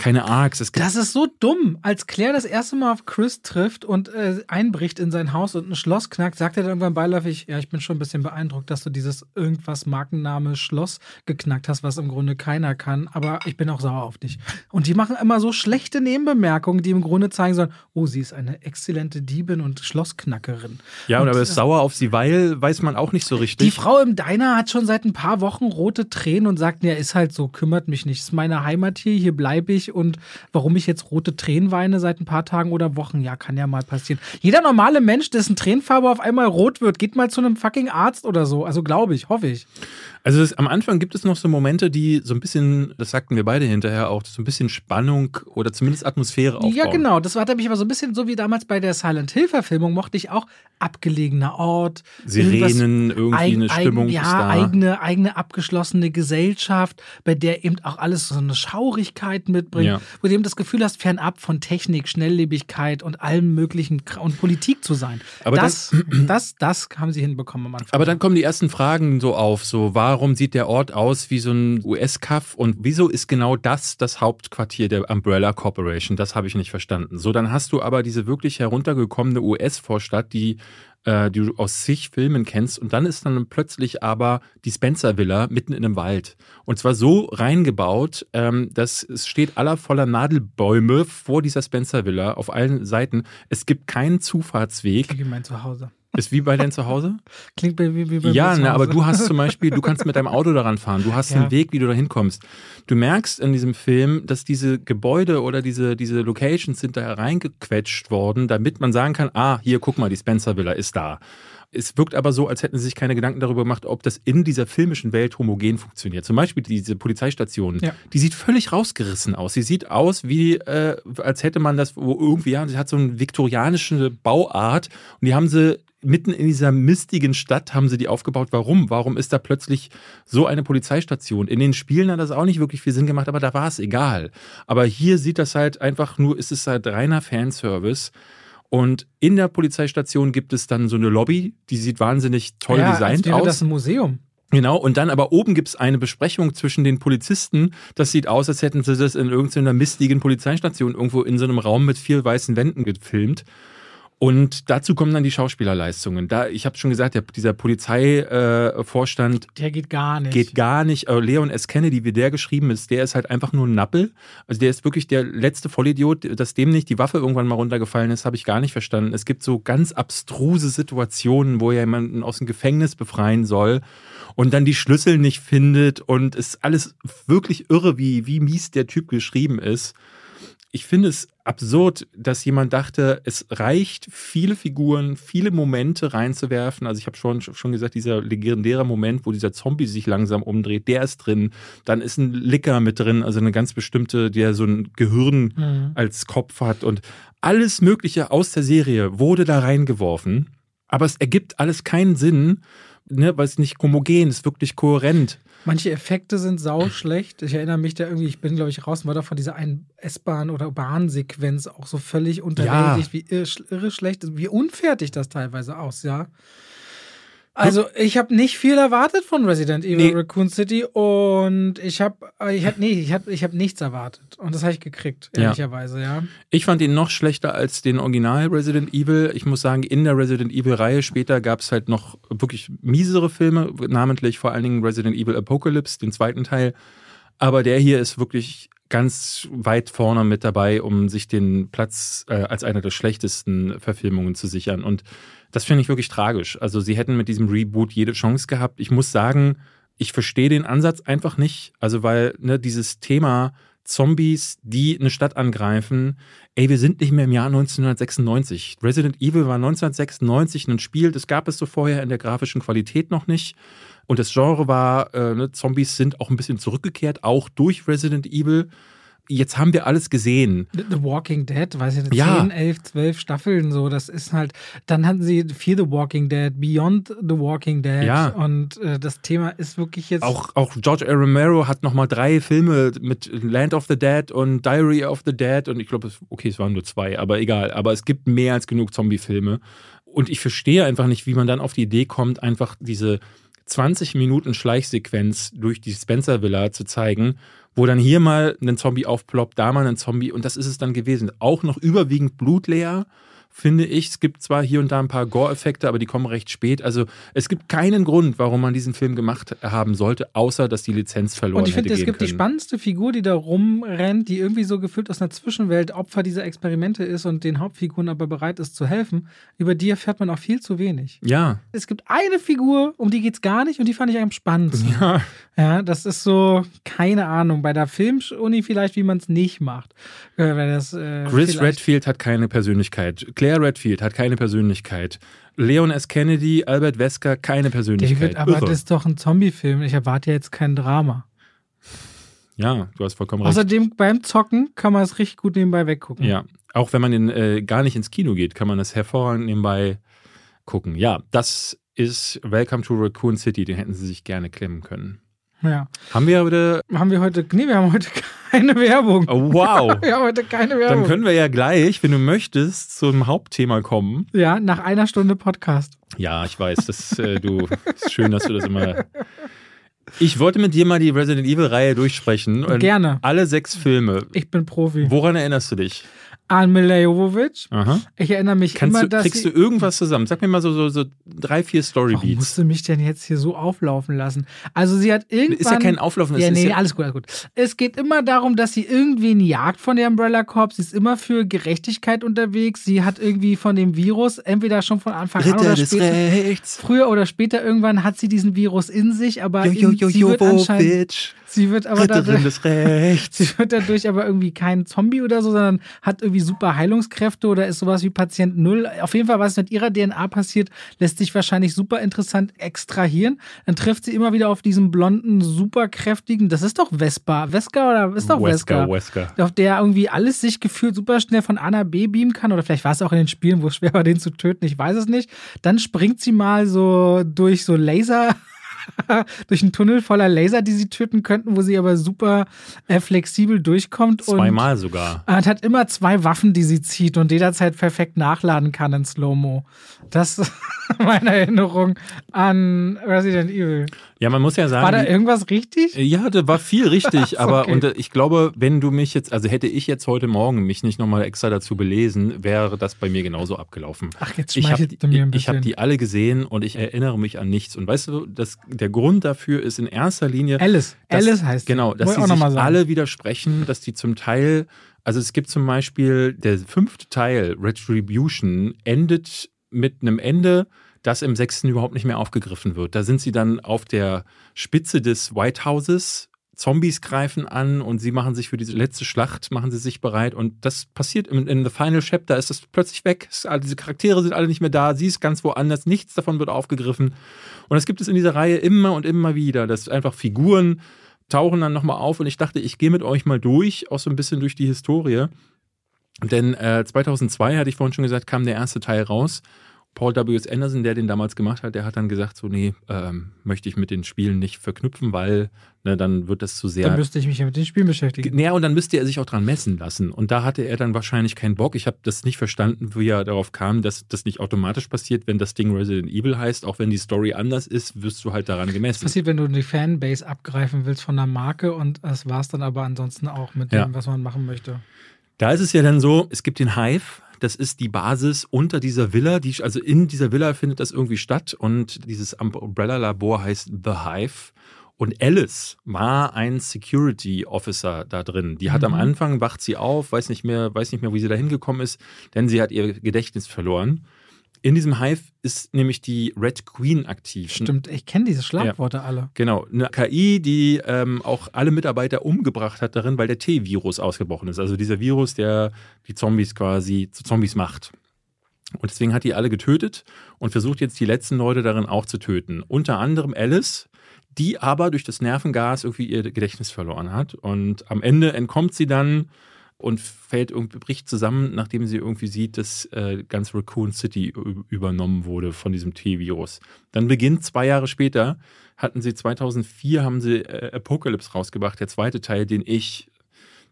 keine Arcs. Es gibt Das ist so dumm. Als Claire das erste Mal auf Chris trifft und äh, einbricht in sein Haus und ein Schloss knackt, sagt er dann irgendwann beiläufig, ja, ich bin schon ein bisschen beeindruckt, dass du dieses irgendwas Markenname Schloss geknackt hast, was im Grunde keiner kann, aber ich bin auch sauer auf dich. Und die machen immer so schlechte Nebenbemerkungen, die im Grunde zeigen sollen, oh, sie ist eine exzellente Diebin und Schlossknackerin. ja, und und, aber ist äh, sauer auf sie, weil weiß man auch nicht so richtig. Die Frau im Diner hat schon seit ein paar Wochen rote Tränen und sagt, ja, ist halt so, kümmert mich nicht. Ist meine Heimat hier, hier bleibe ich. Und warum ich jetzt rote Tränen weine seit ein paar Tagen oder Wochen, ja, kann ja mal passieren. Jeder normale Mensch, dessen Tränenfarbe auf einmal rot wird, geht mal zu einem fucking Arzt oder so. Also glaube ich, hoffe ich. Also es, am Anfang gibt es noch so Momente, die so ein bisschen, das sagten wir beide hinterher auch, so ein bisschen Spannung oder zumindest Atmosphäre aufbauen. Ja, genau. Das war mich aber so ein bisschen so wie damals bei der Silent Hill-Verfilmung, mochte ich auch abgelegener Ort. Sirenen, irgendwie eine Eig- Stimmung eigen, ja, ist da. eigene, eigene abgeschlossene Gesellschaft, bei der eben auch alles so eine Schaurigkeit mitbringt, Ja. wo du eben das Gefühl hast, fernab von Technik, Schnelllebigkeit und allem möglichen und Politik zu sein. Aber das, das, das haben sie hinbekommen am Anfang. Aber dann kommen die ersten Fragen so auf, so warum sieht der Ort aus wie so ein US-Kaff und wieso ist genau das das Hauptquartier der Umbrella Corporation? Das habe ich nicht verstanden. So, dann hast du aber diese wirklich heruntergekommene US-Vorstadt, die äh, die du aus zig Filmen kennst und dann ist dann plötzlich aber die Spencer Villa mitten in einem Wald und zwar so reingebaut, ähm, dass es steht aller voller Nadelbäume vor dieser Spencer Villa auf allen Seiten. Es gibt keinen Zufahrtsweg. Wie mein Zuhause. Ist wie bei deinem Zuhause? Klingt wie, wie, wie bei Ja, ne, aber du hast zum Beispiel, du kannst mit deinem Auto daran fahren, du hast Ja. einen Weg, wie du da hinkommst. Du merkst in diesem Film, dass diese Gebäude oder diese, diese Locations sind da hereingequetscht worden, damit man sagen kann, ah, hier, guck mal, die Spencer Villa ist da. Es wirkt aber so, als hätten sie sich keine Gedanken darüber gemacht, ob das in dieser filmischen Welt homogen funktioniert. Zum Beispiel diese Polizeistation, Ja. die sieht völlig rausgerissen aus. Sie sieht aus wie, äh, als hätte man das wo irgendwie, ja, sie hat so eine viktorianische Bauart und die haben sie mitten in dieser mistigen Stadt haben sie die aufgebaut. Warum? Warum ist da plötzlich so eine Polizeistation? In den Spielen hat das auch nicht wirklich viel Sinn gemacht, aber da war es egal. Aber hier sieht das halt einfach nur, ist es halt reiner Fanservice. Und in der Polizeistation gibt es dann so eine Lobby, die sieht wahnsinnig toll ja, designt als wäre aus. das ein Museum. Genau, und dann aber oben gibt es eine Besprechung zwischen den Polizisten. Das sieht aus, als hätten sie das in irgendeiner mistigen Polizeistation irgendwo in so einem Raum mit vier weißen Wänden gefilmt. Und dazu kommen dann die Schauspielerleistungen. Da, ich habe schon gesagt, der, dieser Polizeivorstand äh, Der geht gar nicht. geht gar nicht. Äh, Leon S. Kennedy, wie der geschrieben ist, der ist halt einfach nur ein Nappel. Also der ist wirklich der letzte Vollidiot, dass dem nicht die Waffe irgendwann mal runtergefallen ist, habe ich gar nicht verstanden. Es gibt so ganz abstruse Situationen, wo er jemanden aus dem Gefängnis befreien soll und dann die Schlüssel nicht findet und es ist alles wirklich irre, wie, wie mies der Typ geschrieben ist. Ich finde es absurd, dass jemand dachte, es reicht, viele Figuren, viele Momente reinzuwerfen. Also ich habe schon, schon gesagt, dieser legendäre Moment, wo dieser Zombie sich langsam umdreht, der ist drin. Dann ist ein Licker mit drin, also eine ganz bestimmte, der so ein Gehirn Mhm. als Kopf hat. Und alles Mögliche aus der Serie wurde da reingeworfen. Aber es ergibt alles keinen Sinn, ne, weil es nicht homogen ist, wirklich kohärent. Manche Effekte sind sau schlecht. Ich erinnere mich da irgendwie, ich bin, glaube ich, raus, war da von dieser einen S-Bahn- oder Bahnsequenz auch so völlig unterwältigt, wie irre, irre schlecht, wie unfertig das teilweise aus, ja. Also, ich habe nicht viel erwartet von Resident Evil Nee. Raccoon City und ich habe ich hab, nee, ich hab, ich hab nichts erwartet. Und das habe ich gekriegt, Ja. ehrlicherweise, ja. Ich fand ihn noch schlechter als den Original Resident Evil. Ich muss sagen, in der Resident Evil-Reihe später gab es halt noch wirklich miesere Filme, namentlich vor allen Dingen Resident Evil Apocalypse, den zweiten Teil. Aber der hier ist wirklich ganz weit vorne mit dabei, um sich den Platz äh, als einer der schlechtesten Verfilmungen zu sichern. Und das finde ich wirklich tragisch. Also sie hätten mit diesem Reboot jede Chance gehabt. Ich muss sagen, ich verstehe den Ansatz einfach nicht. Also weil ne, dieses Thema Zombies, die eine Stadt angreifen, ey, wir sind nicht mehr im Jahr 1996. Resident Evil war 1996 ein Spiel, das gab es so vorher in der grafischen Qualität noch nicht. Und das Genre war, äh, ne, Zombies sind auch ein bisschen zurückgekehrt, auch durch Resident Evil. Jetzt haben wir alles gesehen. The Walking Dead, weiß ich nicht, Ja. 10, 11, 12 Staffeln so, das ist halt, dann hatten sie Fear the Walking Dead, Beyond the Walking Dead Ja. und äh, das Thema ist wirklich jetzt Auch, auch George A. Romero hat nochmal drei Filme mit Land of the Dead und Diary of the Dead und ich glaube, okay, es waren nur zwei, aber egal. Aber es gibt mehr als genug Zombie-Filme. Und ich verstehe einfach nicht, wie man dann auf die Idee kommt, einfach diese 20 Minuten Schleichsequenz durch die Spencer Villa zu zeigen, wo dann hier mal ein Zombie aufploppt, da mal ein Zombie und das ist es dann gewesen. Auch noch überwiegend blutleer finde ich. Es gibt zwar hier und da ein paar Gore-Effekte, aber die kommen recht spät. Also es gibt keinen Grund, warum man diesen Film gemacht haben sollte, außer dass die Lizenz verloren Und ich finde, es gibt können. die spannendste Figur, die da rumrennt, die irgendwie so gefühlt aus einer Zwischenwelt Opfer dieser Experimente ist und den Hauptfiguren aber bereit ist zu helfen. Über die erfährt man auch viel zu wenig. Ja. Es gibt eine Figur, um die geht es gar nicht und die fand ich am spannendsten. Ja. Ja, das ist so, keine Ahnung, bei der Filmuni vielleicht, wie man es nicht macht. Äh, das, äh, Chris Redfield hat keine Persönlichkeit. Claire Redfield hat keine Persönlichkeit. Leon S. Kennedy, Albert Wesker, keine Persönlichkeit. David, aber Irre. das ist doch ein Zombie-Film. Ich erwarte ja jetzt kein Drama. ja, du hast vollkommen recht. Außerdem beim Zocken kann man es richtig gut nebenbei weggucken. Ja, auch wenn man in, äh, gar nicht ins Kino geht, kann man das hervorragend nebenbei gucken. Ja, das ist Welcome to Raccoon City. Den hätten sie sich gerne klemmen können. Ja. Haben wir wieder. Haben wir heute, nee, wir haben heute keine Werbung. Oh, wow! Wir haben heute keine Werbung. Dann können wir ja gleich, wenn du möchtest, zum Hauptthema kommen. ja, nach einer Stunde Podcast. Ja, ich weiß, das, äh, du, ist schön, dass du das immer. Ich wollte mit dir mal die Resident Evil-Reihe durchsprechen. Gerne. Alle sechs Filme. Ich bin Profi. Woran erinnerst du dich? An. Aha. Ich erinnere mich Kannst immer, du, dass kriegst du irgendwas zusammen? Sag mir mal so, so, so drei, vier Warum Storybeats. musst du mich denn jetzt hier so auflaufen lassen? Also sie hat irgendwann... Ist ja kein Auflaufen, Ja, nee, ja alles gut, alles gut. Es geht immer darum, dass sie irgendwen jagt von der Umbrella Corps. Sie ist immer für Gerechtigkeit unterwegs. Sie hat irgendwie von dem Virus, entweder schon von Anfang an oder später, Rechts. früher oder später irgendwann hat sie diesen Virus in sich, aber Jo, jo, jo, sie wird anscheinend. Sie wird aber Ritterin dadurch, sie wird dadurch aber irgendwie kein Zombie oder so, sondern hat irgendwie super Heilungskräfte oder ist sowas wie Patient Null. Auf jeden Fall, was mit ihrer DNA passiert, lässt sich wahrscheinlich super interessant extrahieren. Dann trifft sie immer wieder auf diesen blonden, super kräftigen, das ist doch Vespa. Wesker oder ist doch Wesker? Wesker, Wesker. Auf der irgendwie alles sich gefühlt super schnell von A nach B beamen kann. Oder vielleicht war es auch in den Spielen, wo es schwer war, den zu töten. Ich weiß es nicht. Dann springt sie mal so durch so Laser. durch einen Tunnel voller Laser, die sie töten könnten, wo sie aber super äh, flexibel durchkommt. Zweimal sogar. Und hat immer zwei Waffen, die sie zieht und jederzeit perfekt nachladen kann in Slow-Mo. Das ist meine Erinnerung an Resident Evil. Ja, man muss ja sagen. War da irgendwas richtig? Ja, da war viel richtig, aber okay. und äh, ich glaube, wenn du mich jetzt, also hätte ich jetzt heute Morgen mich nicht nochmal extra dazu belesen, wäre das bei mir genauso abgelaufen. Ach, jetzt Ich habe schmeichelt du mir ein ich hab bisschen. die alle gesehen und ich erinnere mich an nichts. Und weißt du, das, der Grund dafür ist in erster Linie, Alice. dass, Alice heißt sie. Genau, dass ich noch sich alle widersprechen, dass die zum Teil, also es gibt zum Beispiel, der fünfte Teil, Retribution, endet mit einem Ende, das im sechsten überhaupt nicht mehr aufgegriffen wird. Da sind sie dann auf der Spitze des White Houses. Zombies greifen an und sie machen sich für diese letzte Schlacht, machen sie sich bereit und das passiert in, in The Final Chapter, ist das plötzlich weg, all diese Charaktere sind alle nicht mehr da, sie ist ganz woanders, nichts davon wird aufgegriffen und das gibt es in dieser Reihe immer und immer wieder, dass einfach Figuren tauchen dann nochmal auf und ich dachte, ich gehe mit euch mal durch, auch so ein bisschen durch die Historie. Denn äh, 2002, hatte ich vorhin schon gesagt, kam der erste Teil raus. Paul W. S. Anderson, der den damals gemacht hat, der hat dann gesagt, so nee, ähm, möchte ich mit den Spielen nicht verknüpfen, weil ne, dann wird das zu sehr... Dann müsste ich mich ja mit den Spielen beschäftigen. Naja, und dann müsste er sich auch dran messen lassen. Und da hatte er dann wahrscheinlich keinen Bock. Ich habe das nicht verstanden, wie er darauf kam, dass das nicht automatisch passiert, wenn das Ding Resident Evil heißt. Auch wenn die Story anders ist, wirst du halt daran Was gemessen. passiert, wenn du die Fanbase abgreifen willst von der Marke und das war es dann aber ansonsten auch mit Ja. dem, was man machen möchte? Da ist es ja dann so, es gibt den Hive, das ist die Basis unter dieser Villa, die, also in dieser Villa findet das irgendwie statt und dieses Umbrella-Labor heißt The Hive. Und Alice war ein Security Officer da drin. Die hat am Mhm. Anfang, wacht sie auf, weiß nicht mehr, weiß nicht mehr, wie sie da hingekommen ist, denn sie hat ihr Gedächtnis verloren. In diesem Hive ist nämlich die Red Queen aktiv. Stimmt, ich kenne diese Schlagworte alle. Genau, eine KI, die ähm, auch alle Mitarbeiter umgebracht hat darin, weil der T-Virus ausgebrochen ist. Also dieser Virus, der die Zombies quasi zu Zombies macht. Und deswegen hat die alle getötet und versucht jetzt die letzten Leute darin auch zu töten. Unter anderem Alice, die aber durch das Nervengas irgendwie ihr Gedächtnis verloren hat. Und am Ende entkommt sie dann und fällt irgendwie, bricht zusammen, nachdem sie irgendwie sieht, dass äh, ganz Raccoon City übernommen wurde von diesem T-Virus. Dann beginnt zwei Jahre später, hatten sie 2004, haben sie äh, Apocalypse rausgebracht, der zweite Teil, den ich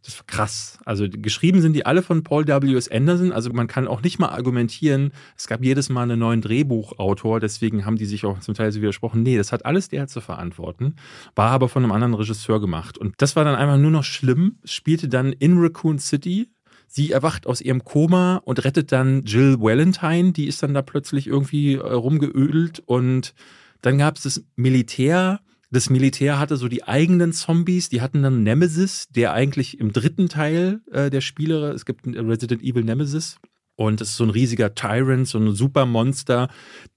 Das ist krass. Also geschrieben sind die alle von Paul W.S. Anderson. Also man kann auch nicht mal argumentieren, es gab jedes Mal einen neuen Drehbuchautor, deswegen haben die sich auch zum Teil so widersprochen. Nee, das hat alles der zu verantworten, war aber von einem anderen Regisseur gemacht. Und das war dann einfach nur noch schlimm. Spielte dann in Raccoon City. Sie erwacht aus ihrem Koma und rettet dann Jill Valentine. Die ist dann da plötzlich irgendwie äh, rumgeödelt. Und dann gab es das Militär, das Militär hatte so die eigenen Zombies, die hatten dann Nemesis, der eigentlich im dritten Teil äh, der Spiele, es gibt Resident Evil Nemesis. Und das ist so ein riesiger Tyrant, so ein Supermonster.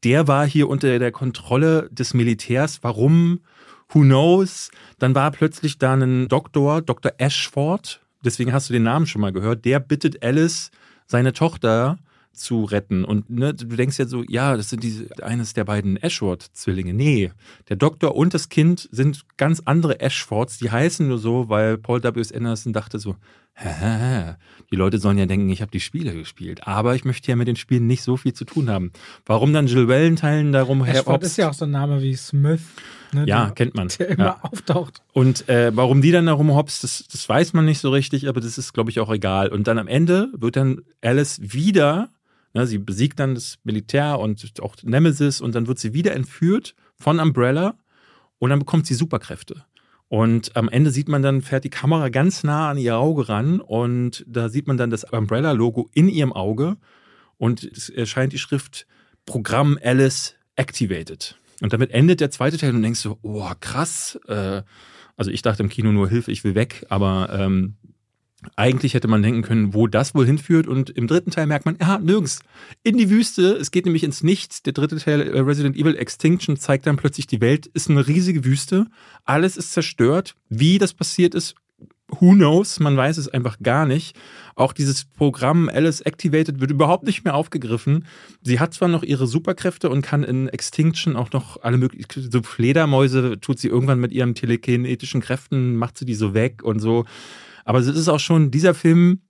Der war hier unter der Kontrolle des Militärs. Warum? Who knows? Dann war plötzlich da ein Doktor, Dr. Ashford. Deswegen hast du den Namen schon mal gehört. Der bittet Alice, seine Tochter, zu retten. Und ne, du denkst ja so, ja, das sind diese, eines der beiden Ashford-Zwillinge. Nee, der Doktor und das Kind sind ganz andere Ashfords, die heißen nur so, weil Paul W.S. Anderson dachte so, hä, die Leute sollen ja denken, ich habe die Spiele gespielt. Aber ich möchte ja mit den Spielen nicht so viel zu tun haben. Warum dann Jill Valentine darum Ashford ist ja auch so ein Name wie Smith. Ne, ja, der, kennt man. Der immer ja. auftaucht. Und äh, warum die dann darum hops, das, das weiß man nicht so richtig, aber das ist, glaube ich, auch egal. Und dann am Ende wird dann Alice wieder Ne, sie besiegt dann das Militär und auch Nemesis und dann wird sie wieder entführt von Umbrella und dann bekommt sie Superkräfte. Und am Ende sieht man dann, fährt die Kamera ganz nah an ihr Auge ran und da sieht man dann das Umbrella-Logo in ihrem Auge und es erscheint die Schrift Programm Alice Activated. Und damit endet der zweite Teil und du denkst so, oh krass. Äh, also ich dachte im Kino nur Hilfe, ich will weg, aber ähm, eigentlich hätte man denken können, wo das wohl hinführt. Und im dritten Teil merkt man, ja, nirgends. In die Wüste. Es geht nämlich ins Nichts. Der dritte Teil, äh, Resident Evil Extinction, zeigt dann plötzlich, die Welt ist eine riesige Wüste. Alles ist zerstört. Wie das passiert ist, who knows? Man weiß es einfach gar nicht. Auch dieses Programm Alice Activated wird überhaupt nicht mehr aufgegriffen. Sie hat zwar noch ihre Superkräfte und kann in Extinction auch noch alle möglichen, so Fledermäuse tut sie irgendwann mit ihren telekinetischen Kräften, macht sie die so weg und so. Aber es ist auch schon, dieser Film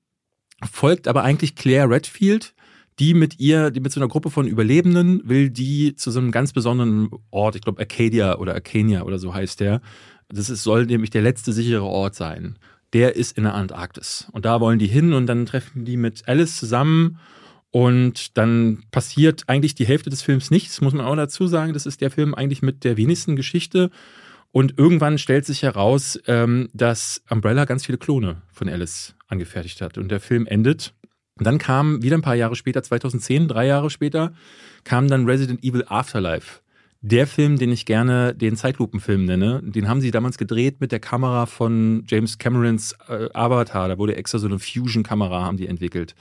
folgt aber eigentlich Claire Redfield, die mit ihr, die mit so einer Gruppe von Überlebenden will, die zu so einem ganz besonderen Ort, ich glaube Arcadia oder Arcania oder so heißt der. Das ist, soll nämlich der letzte sichere Ort sein. Der ist in der Antarktis. Und da wollen die hin und dann treffen die mit Alice zusammen. Und dann passiert eigentlich die Hälfte des Films nichts, muss man auch dazu sagen. Das ist der Film eigentlich mit der wenigsten Geschichte. Und irgendwann stellt sich heraus, ähm, dass Umbrella ganz viele Klone von Alice angefertigt hat. Und der Film endet. Und dann kam wieder ein paar Jahre später, 2010, drei Jahre später, kam dann Resident Evil Afterlife. Der Film, den ich gerne den Zeitlupenfilm nenne, den haben sie damals gedreht mit der Kamera von James Camerons äh, Avatar. Da wurde extra so eine Fusion-Kamera, haben die entwickelt.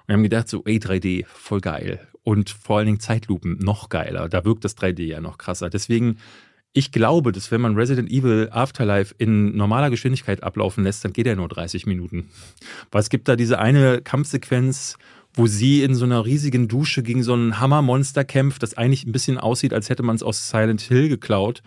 Und wir haben gedacht, so, ey, 3D, voll geil. Und vor allen Dingen Zeitlupen, noch geiler. Da wirkt das 3D ja noch krasser. Deswegen ich glaube, dass wenn man Resident Evil Afterlife in normaler Geschwindigkeit ablaufen lässt, dann geht er nur 30 Minuten. Weil es gibt da diese eine Kampfsequenz, wo sie in so einer riesigen Dusche gegen so ein Hammermonster kämpft, das eigentlich ein bisschen aussieht, als hätte man es aus Silent Hill geklaut.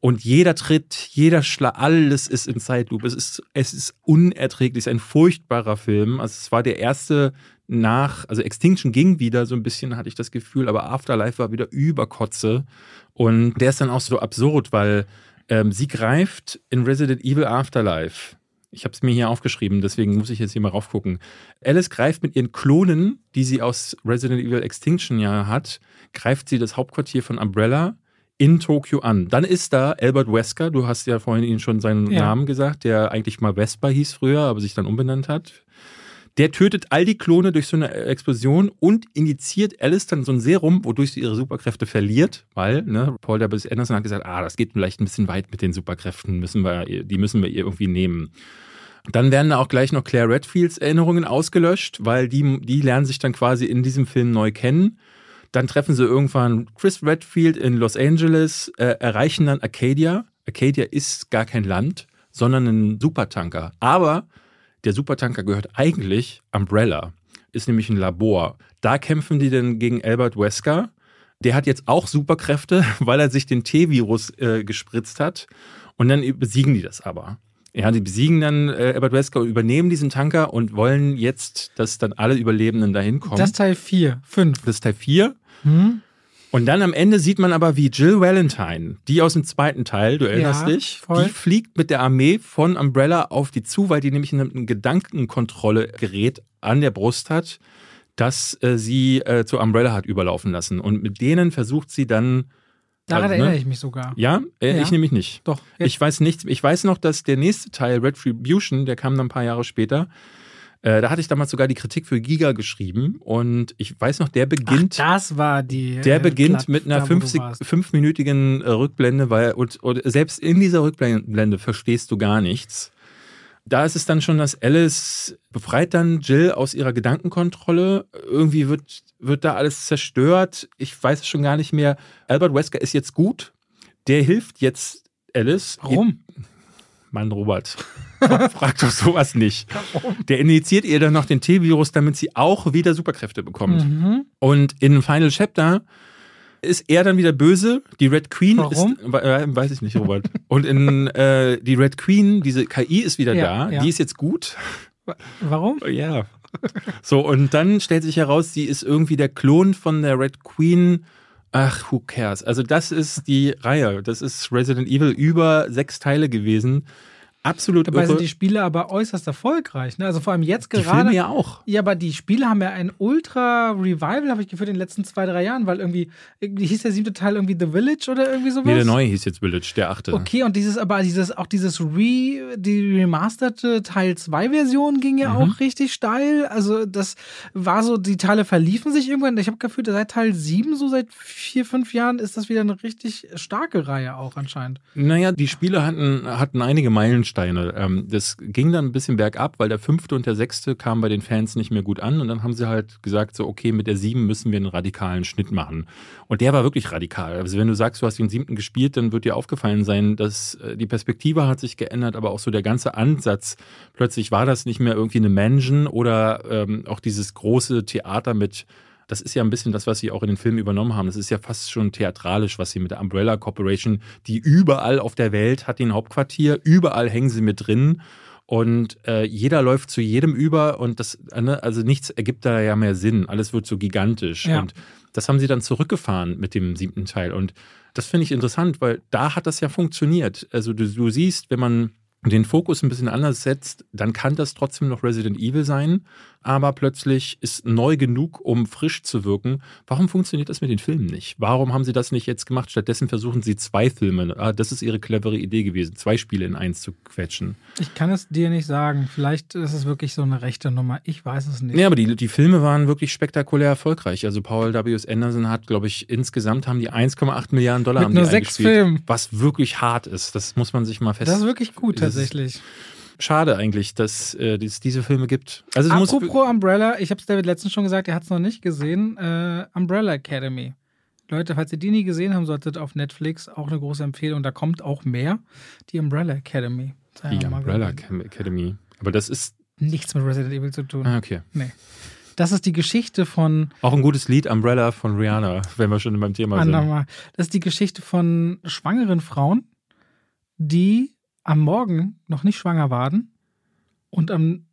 Und jeder Tritt, jeder Schlag, alles ist in Zeitlupe. Es ist, es ist unerträglich, es ist ein furchtbarer Film. Also es war der erste nach, also Extinction ging wieder so ein bisschen, hatte ich das Gefühl, aber Afterlife war wieder überkotze. Und der ist dann auch so absurd, weil ähm, sie greift in Resident Evil Afterlife. Ich habe es mir hier aufgeschrieben, deswegen muss ich jetzt hier mal raufgucken. Alice greift mit ihren Klonen, die sie aus Resident Evil Extinction ja hat, greift sie das Hauptquartier von Umbrella in Tokio an. Dann ist da Albert Wesker, du hast ja vorhin ihn schon seinen ja. Namen gesagt, der eigentlich mal Vespa hieß früher, aber sich dann umbenannt hat. Der tötet all die Klone durch so eine Explosion und injiziert Alice dann so ein Serum, wodurch sie ihre Superkräfte verliert, weil ne, Paul W. Anderson hat gesagt, ah, das geht vielleicht ein bisschen weit mit den Superkräften, müssen wir, die müssen wir ihr irgendwie nehmen. Dann werden da auch gleich noch Claire Redfields Erinnerungen ausgelöscht, weil die, die lernen sich dann quasi in diesem Film neu kennen. Dann treffen sie irgendwann Chris Redfield in Los Angeles, äh, erreichen dann Arcadia. Arcadia ist gar kein Land, sondern ein Supertanker. Aber der Supertanker gehört eigentlich Umbrella, ist nämlich ein Labor. Da kämpfen die dann gegen Albert Wesker. Der hat jetzt auch Superkräfte, weil er sich den T-Virus äh, gespritzt hat. Und dann besiegen die das aber. Ja, die besiegen dann äh, Albert Wesker, übernehmen diesen Tanker und wollen jetzt, dass dann alle Überlebenden dahin kommen. Das ist Teil 4, 5. Das ist Teil 4. Hm? Und dann am Ende sieht man aber, wie Jill Valentine, die aus dem zweiten Teil, du erinnerst Ja, dich, voll. die fliegt mit der Armee von Umbrella auf die zu, weil die nämlich ein Gedankenkontrollegerät an der Brust hat, das äh, sie äh, zu Umbrella hat überlaufen lassen. Und mit denen versucht sie dann. Daran also, ne? erinnere ich mich sogar. Ja, äh, Ja. ich nämlich nicht. Doch. Jetzt. Ich weiß nichts. Ich weiß noch, dass der nächste Teil, Retribution, der kam dann ein paar Jahre später. Äh, da hatte ich damals sogar die Kritik für Giga geschrieben und ich weiß noch, der Ach, beginnt. das war die. Der äh, beginnt Platt- mit einer da, wo fünf, du Sek- warst. fünfminütigen äh, Rückblende, weil und, und selbst in dieser Rückblende verstehst du gar nichts. Da ist es dann schon, dass Alice befreit dann Jill aus ihrer Gedankenkontrolle. Irgendwie wird, wird da alles zerstört. Ich weiß es schon gar nicht mehr. Albert Wesker ist jetzt gut. Der hilft jetzt Alice. Warum? Mann, Robert. Frag doch sowas nicht. Der injiziert ihr dann noch den T-Virus, damit sie auch wieder Superkräfte bekommt. Mhm. Und in Final Chapter ist er dann wieder böse. Die Red Queen Warum? ist. Äh, weiß ich nicht, Robert. Und in äh, die Red Queen, diese KI ist wieder Ja, da. ja. Die ist jetzt gut. Warum? Ja. So, und dann stellt sich heraus, sie ist irgendwie der Klon von der Red Queen. Ach, who cares? Also, das ist die Reihe. Das ist Resident Evil über sechs Teile gewesen. Absolut Dabei irre. sind die Spiele aber äußerst erfolgreich. Ne? Also vor allem jetzt Die gerade. Filme ja auch. Ja, aber die Spiele haben ja ein Ultra-Revival, habe ich gefühlt, in den letzten zwei, drei Jahren, weil irgendwie, irgendwie hieß der siebte Teil irgendwie The Village oder irgendwie sowas. Nee, der neue hieß jetzt Village, der achte. Okay, und dieses, aber dieses, auch dieses Re, die remasterte Teil 2 Version ging ja Mhm. auch richtig steil. Also, das war so, die Teile verliefen sich irgendwann. Ich habe gefühlt, seit Teil 7, so seit vier, fünf Jahren, ist das wieder eine richtig starke Reihe auch anscheinend. Naja, die Spiele hatten, hatten einige Meilensteine. Ähm, das ging dann ein bisschen bergab, weil der fünfte und der sechste kamen bei den Fans nicht mehr gut an. Und dann haben sie halt gesagt, so, okay, mit der sieben müssen wir einen radikalen Schnitt machen. Und der war wirklich radikal. Also wenn du sagst, du hast den siebten gespielt, dann wird dir aufgefallen sein, dass äh, die Perspektive hat sich geändert, aber auch so der ganze Ansatz. Plötzlich war das nicht mehr irgendwie eine Mansion oder ähm, auch dieses große Theater mit das ist ja ein bisschen das, was sie auch in den Filmen übernommen haben. Das ist ja fast schon theatralisch, was sie mit der Umbrella Corporation, die überall auf der Welt hat den Hauptquartier, überall hängen sie mit drin und äh, jeder läuft zu jedem über und das, ne, also nichts ergibt da ja mehr Sinn. Alles wird so gigantisch Ja. und das haben sie dann zurückgefahren mit dem siebten Teil und das finde ich interessant, weil da hat das ja funktioniert. Also du, du siehst, wenn man den Fokus ein bisschen anders setzt, dann kann das trotzdem noch Resident Evil sein, aber plötzlich ist neu genug, um frisch zu wirken. Warum funktioniert das mit den Filmen nicht? Warum haben sie das nicht jetzt gemacht? Stattdessen versuchen sie zwei Filme. Ah, das ist ihre clevere Idee gewesen, zwei Spiele in eins zu quetschen. Ich kann es dir nicht sagen. Vielleicht ist es wirklich so eine rechte Nummer. Ich weiß es nicht. Ja, aber die, die Filme waren wirklich spektakulär erfolgreich. Also Paul W.S. Anderson hat, glaube ich, insgesamt haben die 1,8 Milliarden Dollar Mit nur sechs Filmen. Was wirklich hart ist. Das muss man sich mal fest. das ist wirklich gut, Das ist- tatsächlich. Schade eigentlich, dass äh, es diese Filme gibt. Also es muss Apropos Umbrella, ich habe es David letztens schon gesagt, er hat es noch nicht gesehen. Äh, Umbrella Academy. Leute, falls ihr die nie gesehen haben solltet, auf Netflix auch eine große Empfehlung. Da kommt auch mehr. Die Umbrella Academy. Sei die Umbrella. Academy. Aber das ist Nichts mit Resident Evil zu tun. ah, okay. Das ist die Geschichte von Auch ein gutes Lied, Umbrella von Rihanna, wenn wir schon beim Thema sind. andermal. Das ist die Geschichte von schwangeren Frauen, die am Morgen noch nicht schwanger waren und am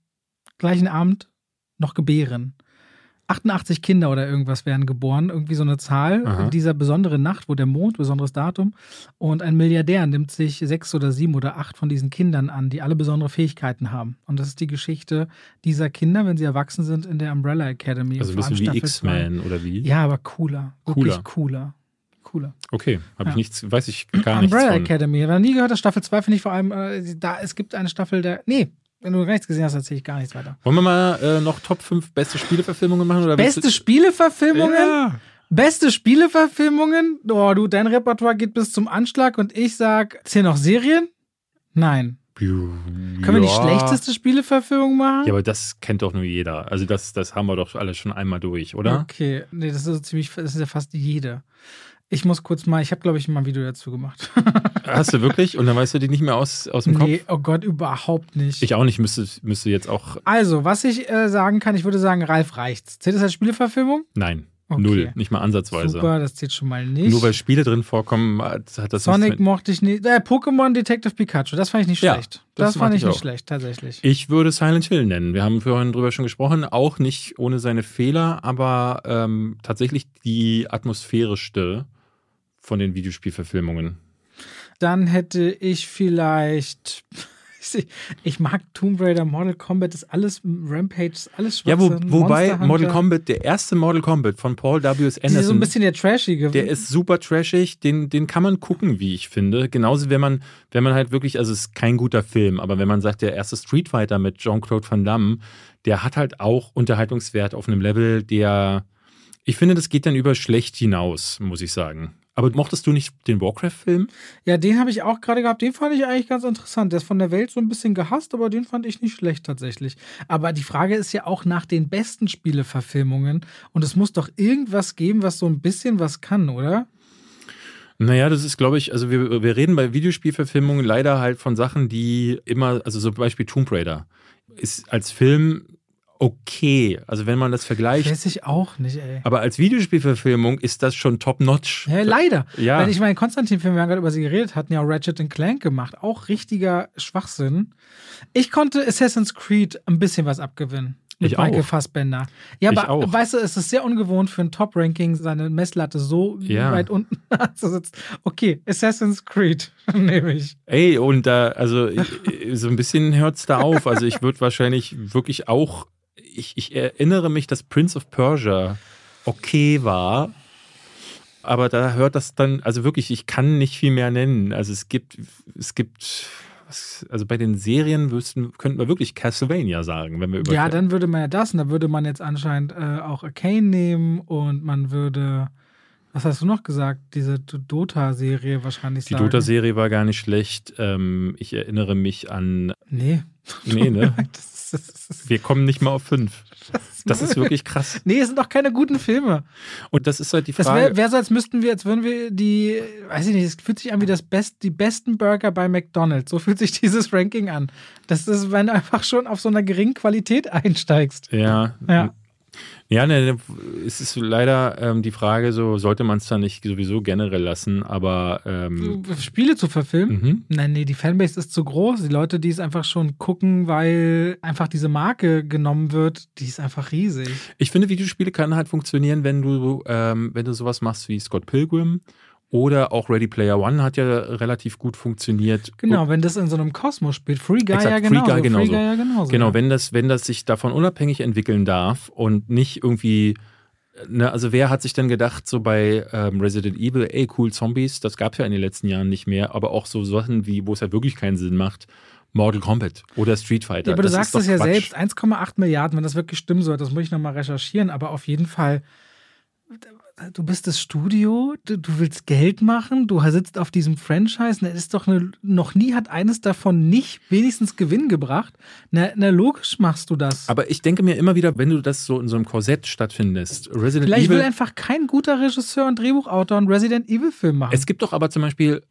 gleichen Abend noch gebären. 88 Kinder oder irgendwas werden geboren, irgendwie so eine Zahl Aha. in dieser besonderen Nacht, wo der Mond, besonderes Datum, und ein Milliardär nimmt sich sechs oder sieben oder acht von diesen Kindern an, die alle besondere Fähigkeiten haben. Und das ist die Geschichte dieser Kinder, wenn sie erwachsen sind, in der Umbrella Academy. Also ein bisschen wie. X-Men oder wie? Ja, aber cooler. Wirklich cooler. Cooler. Okay, habe ich Ja. nichts, weiß ich gar nichts Umbrella von. Academy. Ich habe noch nie gehört, dass Staffel 2 finde ich vor allem, äh, da, es gibt eine Staffel der. Nee, wenn du gar nichts gesehen hast, erzähle ich gar nichts weiter. Wollen wir mal äh, noch Top 5 beste Spieleverfilmungen machen? Oder Beste Spieleverfilmungen? Ja. Beste Spieleverfilmungen? Oh, du, dein Repertoire geht bis zum Anschlag und ich sag, zählen noch Serien? Nein. Können wir die schlechteste Spieleverfilmung machen? Ja, aber das kennt doch nur jeder. Also das, das haben wir doch alle schon einmal durch, oder? Okay, nee, das ist so ziemlich, das ist ja fast jede. Ich muss kurz mal, ich habe glaube ich mal ein Video dazu gemacht. Hast du wirklich? Und dann weißt du die nicht mehr aus, aus dem nee, Kopf? oh Gott, überhaupt nicht. Ich auch nicht, müsste, müsste jetzt auch. also, was ich äh, sagen kann, ich würde sagen, Ralf reicht's. Zählt das als Spieleverfilmung? Nein. Okay. Null, nicht mal ansatzweise. Super, das zählt schon mal nicht. Nur weil Spiele drin vorkommen, hat das Sonic mochte ich nicht. Äh, Pokémon Detective Pikachu, das fand ich nicht Ja, schlecht. das Das, fand ich ich nicht auch. schlecht, tatsächlich. Ich würde Silent Hill nennen. Wir haben vorhin drüber schon gesprochen, auch nicht ohne seine Fehler, aber ähm, tatsächlich die atmosphärischste von den Videospielverfilmungen. Dann hätte ich vielleicht. Ich mag Tomb Raider, Mortal Kombat, ist alles Rampage, ist alles Ja, wo, Schwachsinn. wobei Mortal. Kombat, der erste Mortal Kombat von Paul W.S. Die ist so Anderson, ein bisschen der trashige. der ist super trashig, den, den kann man gucken, wie ich finde. Genauso, wenn man, wenn man halt wirklich, also es ist kein guter Film, aber wenn man sagt, der erste Street Fighter mit Jean-Claude Van Damme, der hat halt auch Unterhaltungswert auf einem Level, der, ich finde, das geht dann über schlecht hinaus, muss ich sagen. Aber mochtest du nicht den Warcraft-Film? ja, den habe ich auch gerade gehabt. Den fand ich eigentlich ganz interessant. Der ist von der Welt so ein bisschen gehasst, aber den fand ich nicht schlecht tatsächlich. Aber die Frage ist ja auch nach den besten Spieleverfilmungen. Und es muss doch irgendwas geben, was so ein bisschen was kann, oder? Naja, das ist, glaube ich, also wir, wir reden bei Videospielverfilmungen leider halt von Sachen, die immer, also so zum Beispiel Tomb Raider ist als Film okay. Also wenn man das vergleicht, Weiß ich auch nicht, ey. aber als Videospielverfilmung ist das schon top-notch. Ja, leider. Ja. Wenn ich meine, Konstantin-Film, wir haben gerade über sie geredet, hatten ja auch Ratchet Clank gemacht. Auch richtiger Schwachsinn. Ich konnte Assassin's Creed ein bisschen was abgewinnen. Mit Ich Michael auch. Fassbender. Ja, Ich aber auch. weißt du, es ist sehr ungewohnt für ein Top-Ranking, seine Messlatte so Ja. weit unten anzusetzen. Okay, Assassin's Creed nehme ich. Ey, und da, also so ein bisschen hört es da auf. Also ich würde wahrscheinlich wirklich auch, ich, ich erinnere mich, dass Prince of Persia okay war. Aber da hört das dann, also wirklich, ich kann nicht viel mehr nennen. Also es gibt, es gibt, also bei den Serien wüssten, könnten wir wirklich Castlevania sagen, wenn wir über Ja, dann würde man ja das und da würde man jetzt anscheinend äh, auch Arcane nehmen und man würde, was hast du noch gesagt, diese Dota-Serie wahrscheinlich die. Dota-Serie war gar nicht schlecht. Ähm, ich erinnere mich an, Nee. nee, ne? Wir kommen nicht mal auf fünf. Das ist wirklich krass. Nee, es sind doch keine guten Filme. Und das ist halt die Frage. wäre wär so, als müssten wir, als würden wir die, weiß ich nicht, es fühlt sich an wie das Best, die besten Burger bei McDonalds. So fühlt sich dieses Ranking an. Das ist, wenn du einfach schon auf so einer geringen Qualität einsteigst. Ja. Ja. Ja, ne, es ist leider ähm, die Frage, so sollte man es dann nicht sowieso generell lassen, aber ähm, Spiele zu verfilmen? mhm. Nein, nee, die Fanbase ist zu groß. Die Leute, die es einfach schon gucken, weil einfach diese Marke genommen wird, die ist einfach riesig. ich finde, Videospiele kann halt funktionieren, wenn du, ähm, wenn du sowas machst wie Scott Pilgrim oder auch Ready Player One hat ja relativ gut funktioniert. Genau, wenn das in so einem Kosmos spielt. Free Guy Exakt, ja Free genauso. Guy genauso. ja genauso. Genau, ja. wenn das, wenn das sich davon unabhängig entwickeln darf und nicht irgendwie, ne, also wer hat sich denn gedacht, so bei ähm, Resident Evil, ey, cool, Zombies, das gab es ja in den letzten Jahren nicht mehr, aber auch so Sachen wie, wo es halt wirklich keinen Sinn macht, Mortal Kombat oder Street Fighter. Ja, aber du das sagst doch ja Quatsch. selbst, 1,8 Milliarden, wenn das wirklich stimmen soll, das muss ich nochmal recherchieren, aber auf jeden Fall, du bist das Studio, du, du willst Geld machen, du sitzt auf diesem Franchise, das ist doch eine, noch nie hat eines davon nicht wenigstens Gewinn gebracht. Na, na logisch machst du das. Aber ich denke mir immer wieder, wenn du das so in so einem Korsett stattfindest, Resident Vielleicht will Evil. einfach kein guter Regisseur und Drehbuchautor einen Resident Evil Film machen. Es gibt doch aber zum Beispiel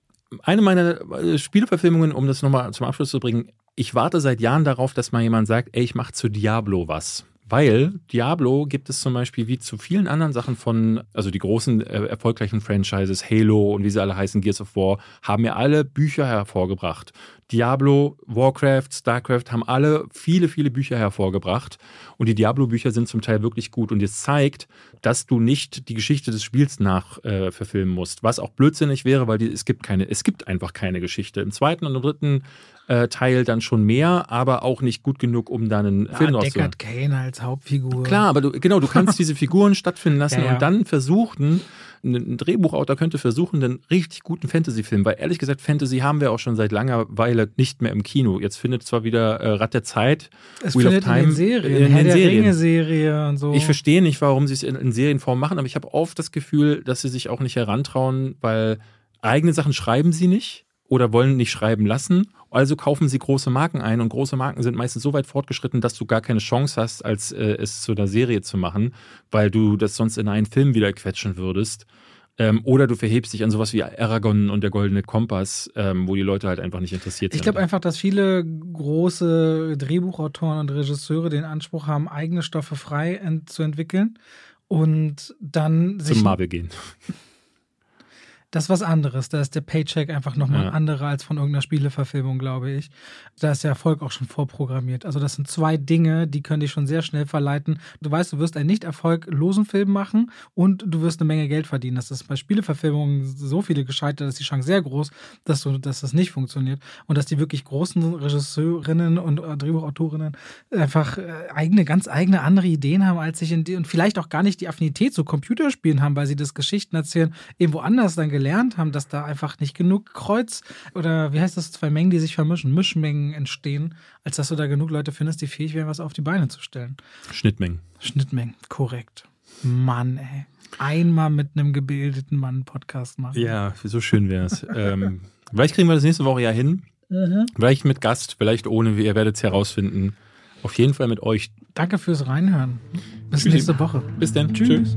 eine meiner äh, Spieleverfilmungen, um das nochmal zum Abschluss zu bringen. Ich warte seit Jahren darauf, dass mal jemand sagt, ey, ich mache zu Diablo was. Weil Diablo gibt es zum Beispiel wie zu vielen anderen Sachen von, also die großen äh, erfolgreichen Franchises, Halo und wie sie alle heißen, Gears of War, haben ja alle Bücher hervorgebracht. Diablo, Warcraft, Starcraft haben alle viele, viele Bücher hervorgebracht. Und die Diablo-Bücher sind zum Teil wirklich gut. Und es zeigt, dass du nicht die Geschichte des Spiels nach äh, verfilmen musst. Was auch blödsinnig wäre, weil die, es gibt keine, es gibt einfach keine Geschichte. Im zweiten und im dritten äh, Teil dann schon mehr, aber auch nicht gut genug, um dann einen Film ja, draus zu Deckard Kane als Hauptfigur. Klar, aber du, genau, du kannst diese Figuren stattfinden lassen Ja, ja. und dann versuchen, ein Drehbuchautor könnte versuchen, einen richtig guten Fantasy-Film, weil ehrlich gesagt, Fantasy haben wir auch schon seit langer Weile nicht mehr im Kino. Jetzt findet zwar wieder äh, Rad der Zeit, Es Wheel of findet in Time, den Serien, in Herr den der Serien. Ringe-Serie und so. Ich verstehe nicht, warum sie es in, in Serienform machen, aber ich habe oft das Gefühl, dass sie sich auch nicht herantrauen, weil eigene Sachen schreiben sie nicht oder wollen nicht schreiben lassen. Also kaufen sie große Marken ein und große Marken sind meistens so weit fortgeschritten, dass du gar keine Chance hast, als äh, es zu einer Serie zu machen, weil du das sonst in einen Film wieder quetschen würdest. Ähm, oder du verhebst dich an sowas wie Aragon und der Goldene Kompass, ähm, wo die Leute halt einfach nicht interessiert Ich sind. glaube einfach, dass viele große Drehbuchautoren und Regisseure den Anspruch haben, eigene Stoffe frei ent zu entwickeln und dann sich Zum Marvel gehen. Das ist was anderes. Da ist der Paycheck einfach nochmal Ja. ein anderer als von irgendeiner Spieleverfilmung, glaube ich. Da ist der Erfolg auch schon vorprogrammiert. Also, das sind zwei Dinge, die können dich schon sehr schnell verleiten. Du weißt, du wirst einen nicht erfolglosen Film machen und du wirst eine Menge Geld verdienen. Das ist bei Spieleverfilmungen so viele gescheitert, ist die Chance sehr groß, dass, du, dass das nicht funktioniert. Und dass die wirklich großen Regisseurinnen und Drehbuchautorinnen einfach äh, eigene, ganz eigene andere Ideen haben, als sich in die, und vielleicht auch gar nicht die Affinität zu Computerspielen haben, weil sie das Geschichten erzählen, irgendwo anders dann gelernt haben, dass da einfach nicht genug Kreuz oder wie heißt das, zwei Mengen, die sich vermischen, Mischmengen entstehen, als dass du da genug Leute findest, die fähig wären, was auf die Beine zu stellen. Schnittmengen. Schnittmengen, korrekt. Mann, ey. Einmal mit einem gebildeten Mann einen Podcast machen. Ja, so schön wäre es. ähm, vielleicht kriegen wir das nächste Woche ja hin. Mhm. Vielleicht mit Gast, vielleicht ohne, ihr werdet es herausfinden. Auf jeden Fall mit euch. Danke fürs Reinhören. Bis Tschüssi. nächste Woche. Bis dann. Tschüss.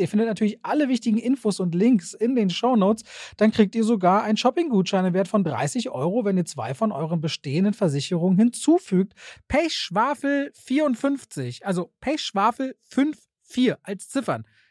ihr findet natürlich alle wichtigen Infos und Links in den Shownotes, dann kriegt ihr sogar einen Shopping-Gutschein im Wert von 30 Euro, wenn ihr zwei von euren bestehenden Versicherungen hinzufügt. Pechschwafel 54, also Pechschwafel 54 als Ziffern.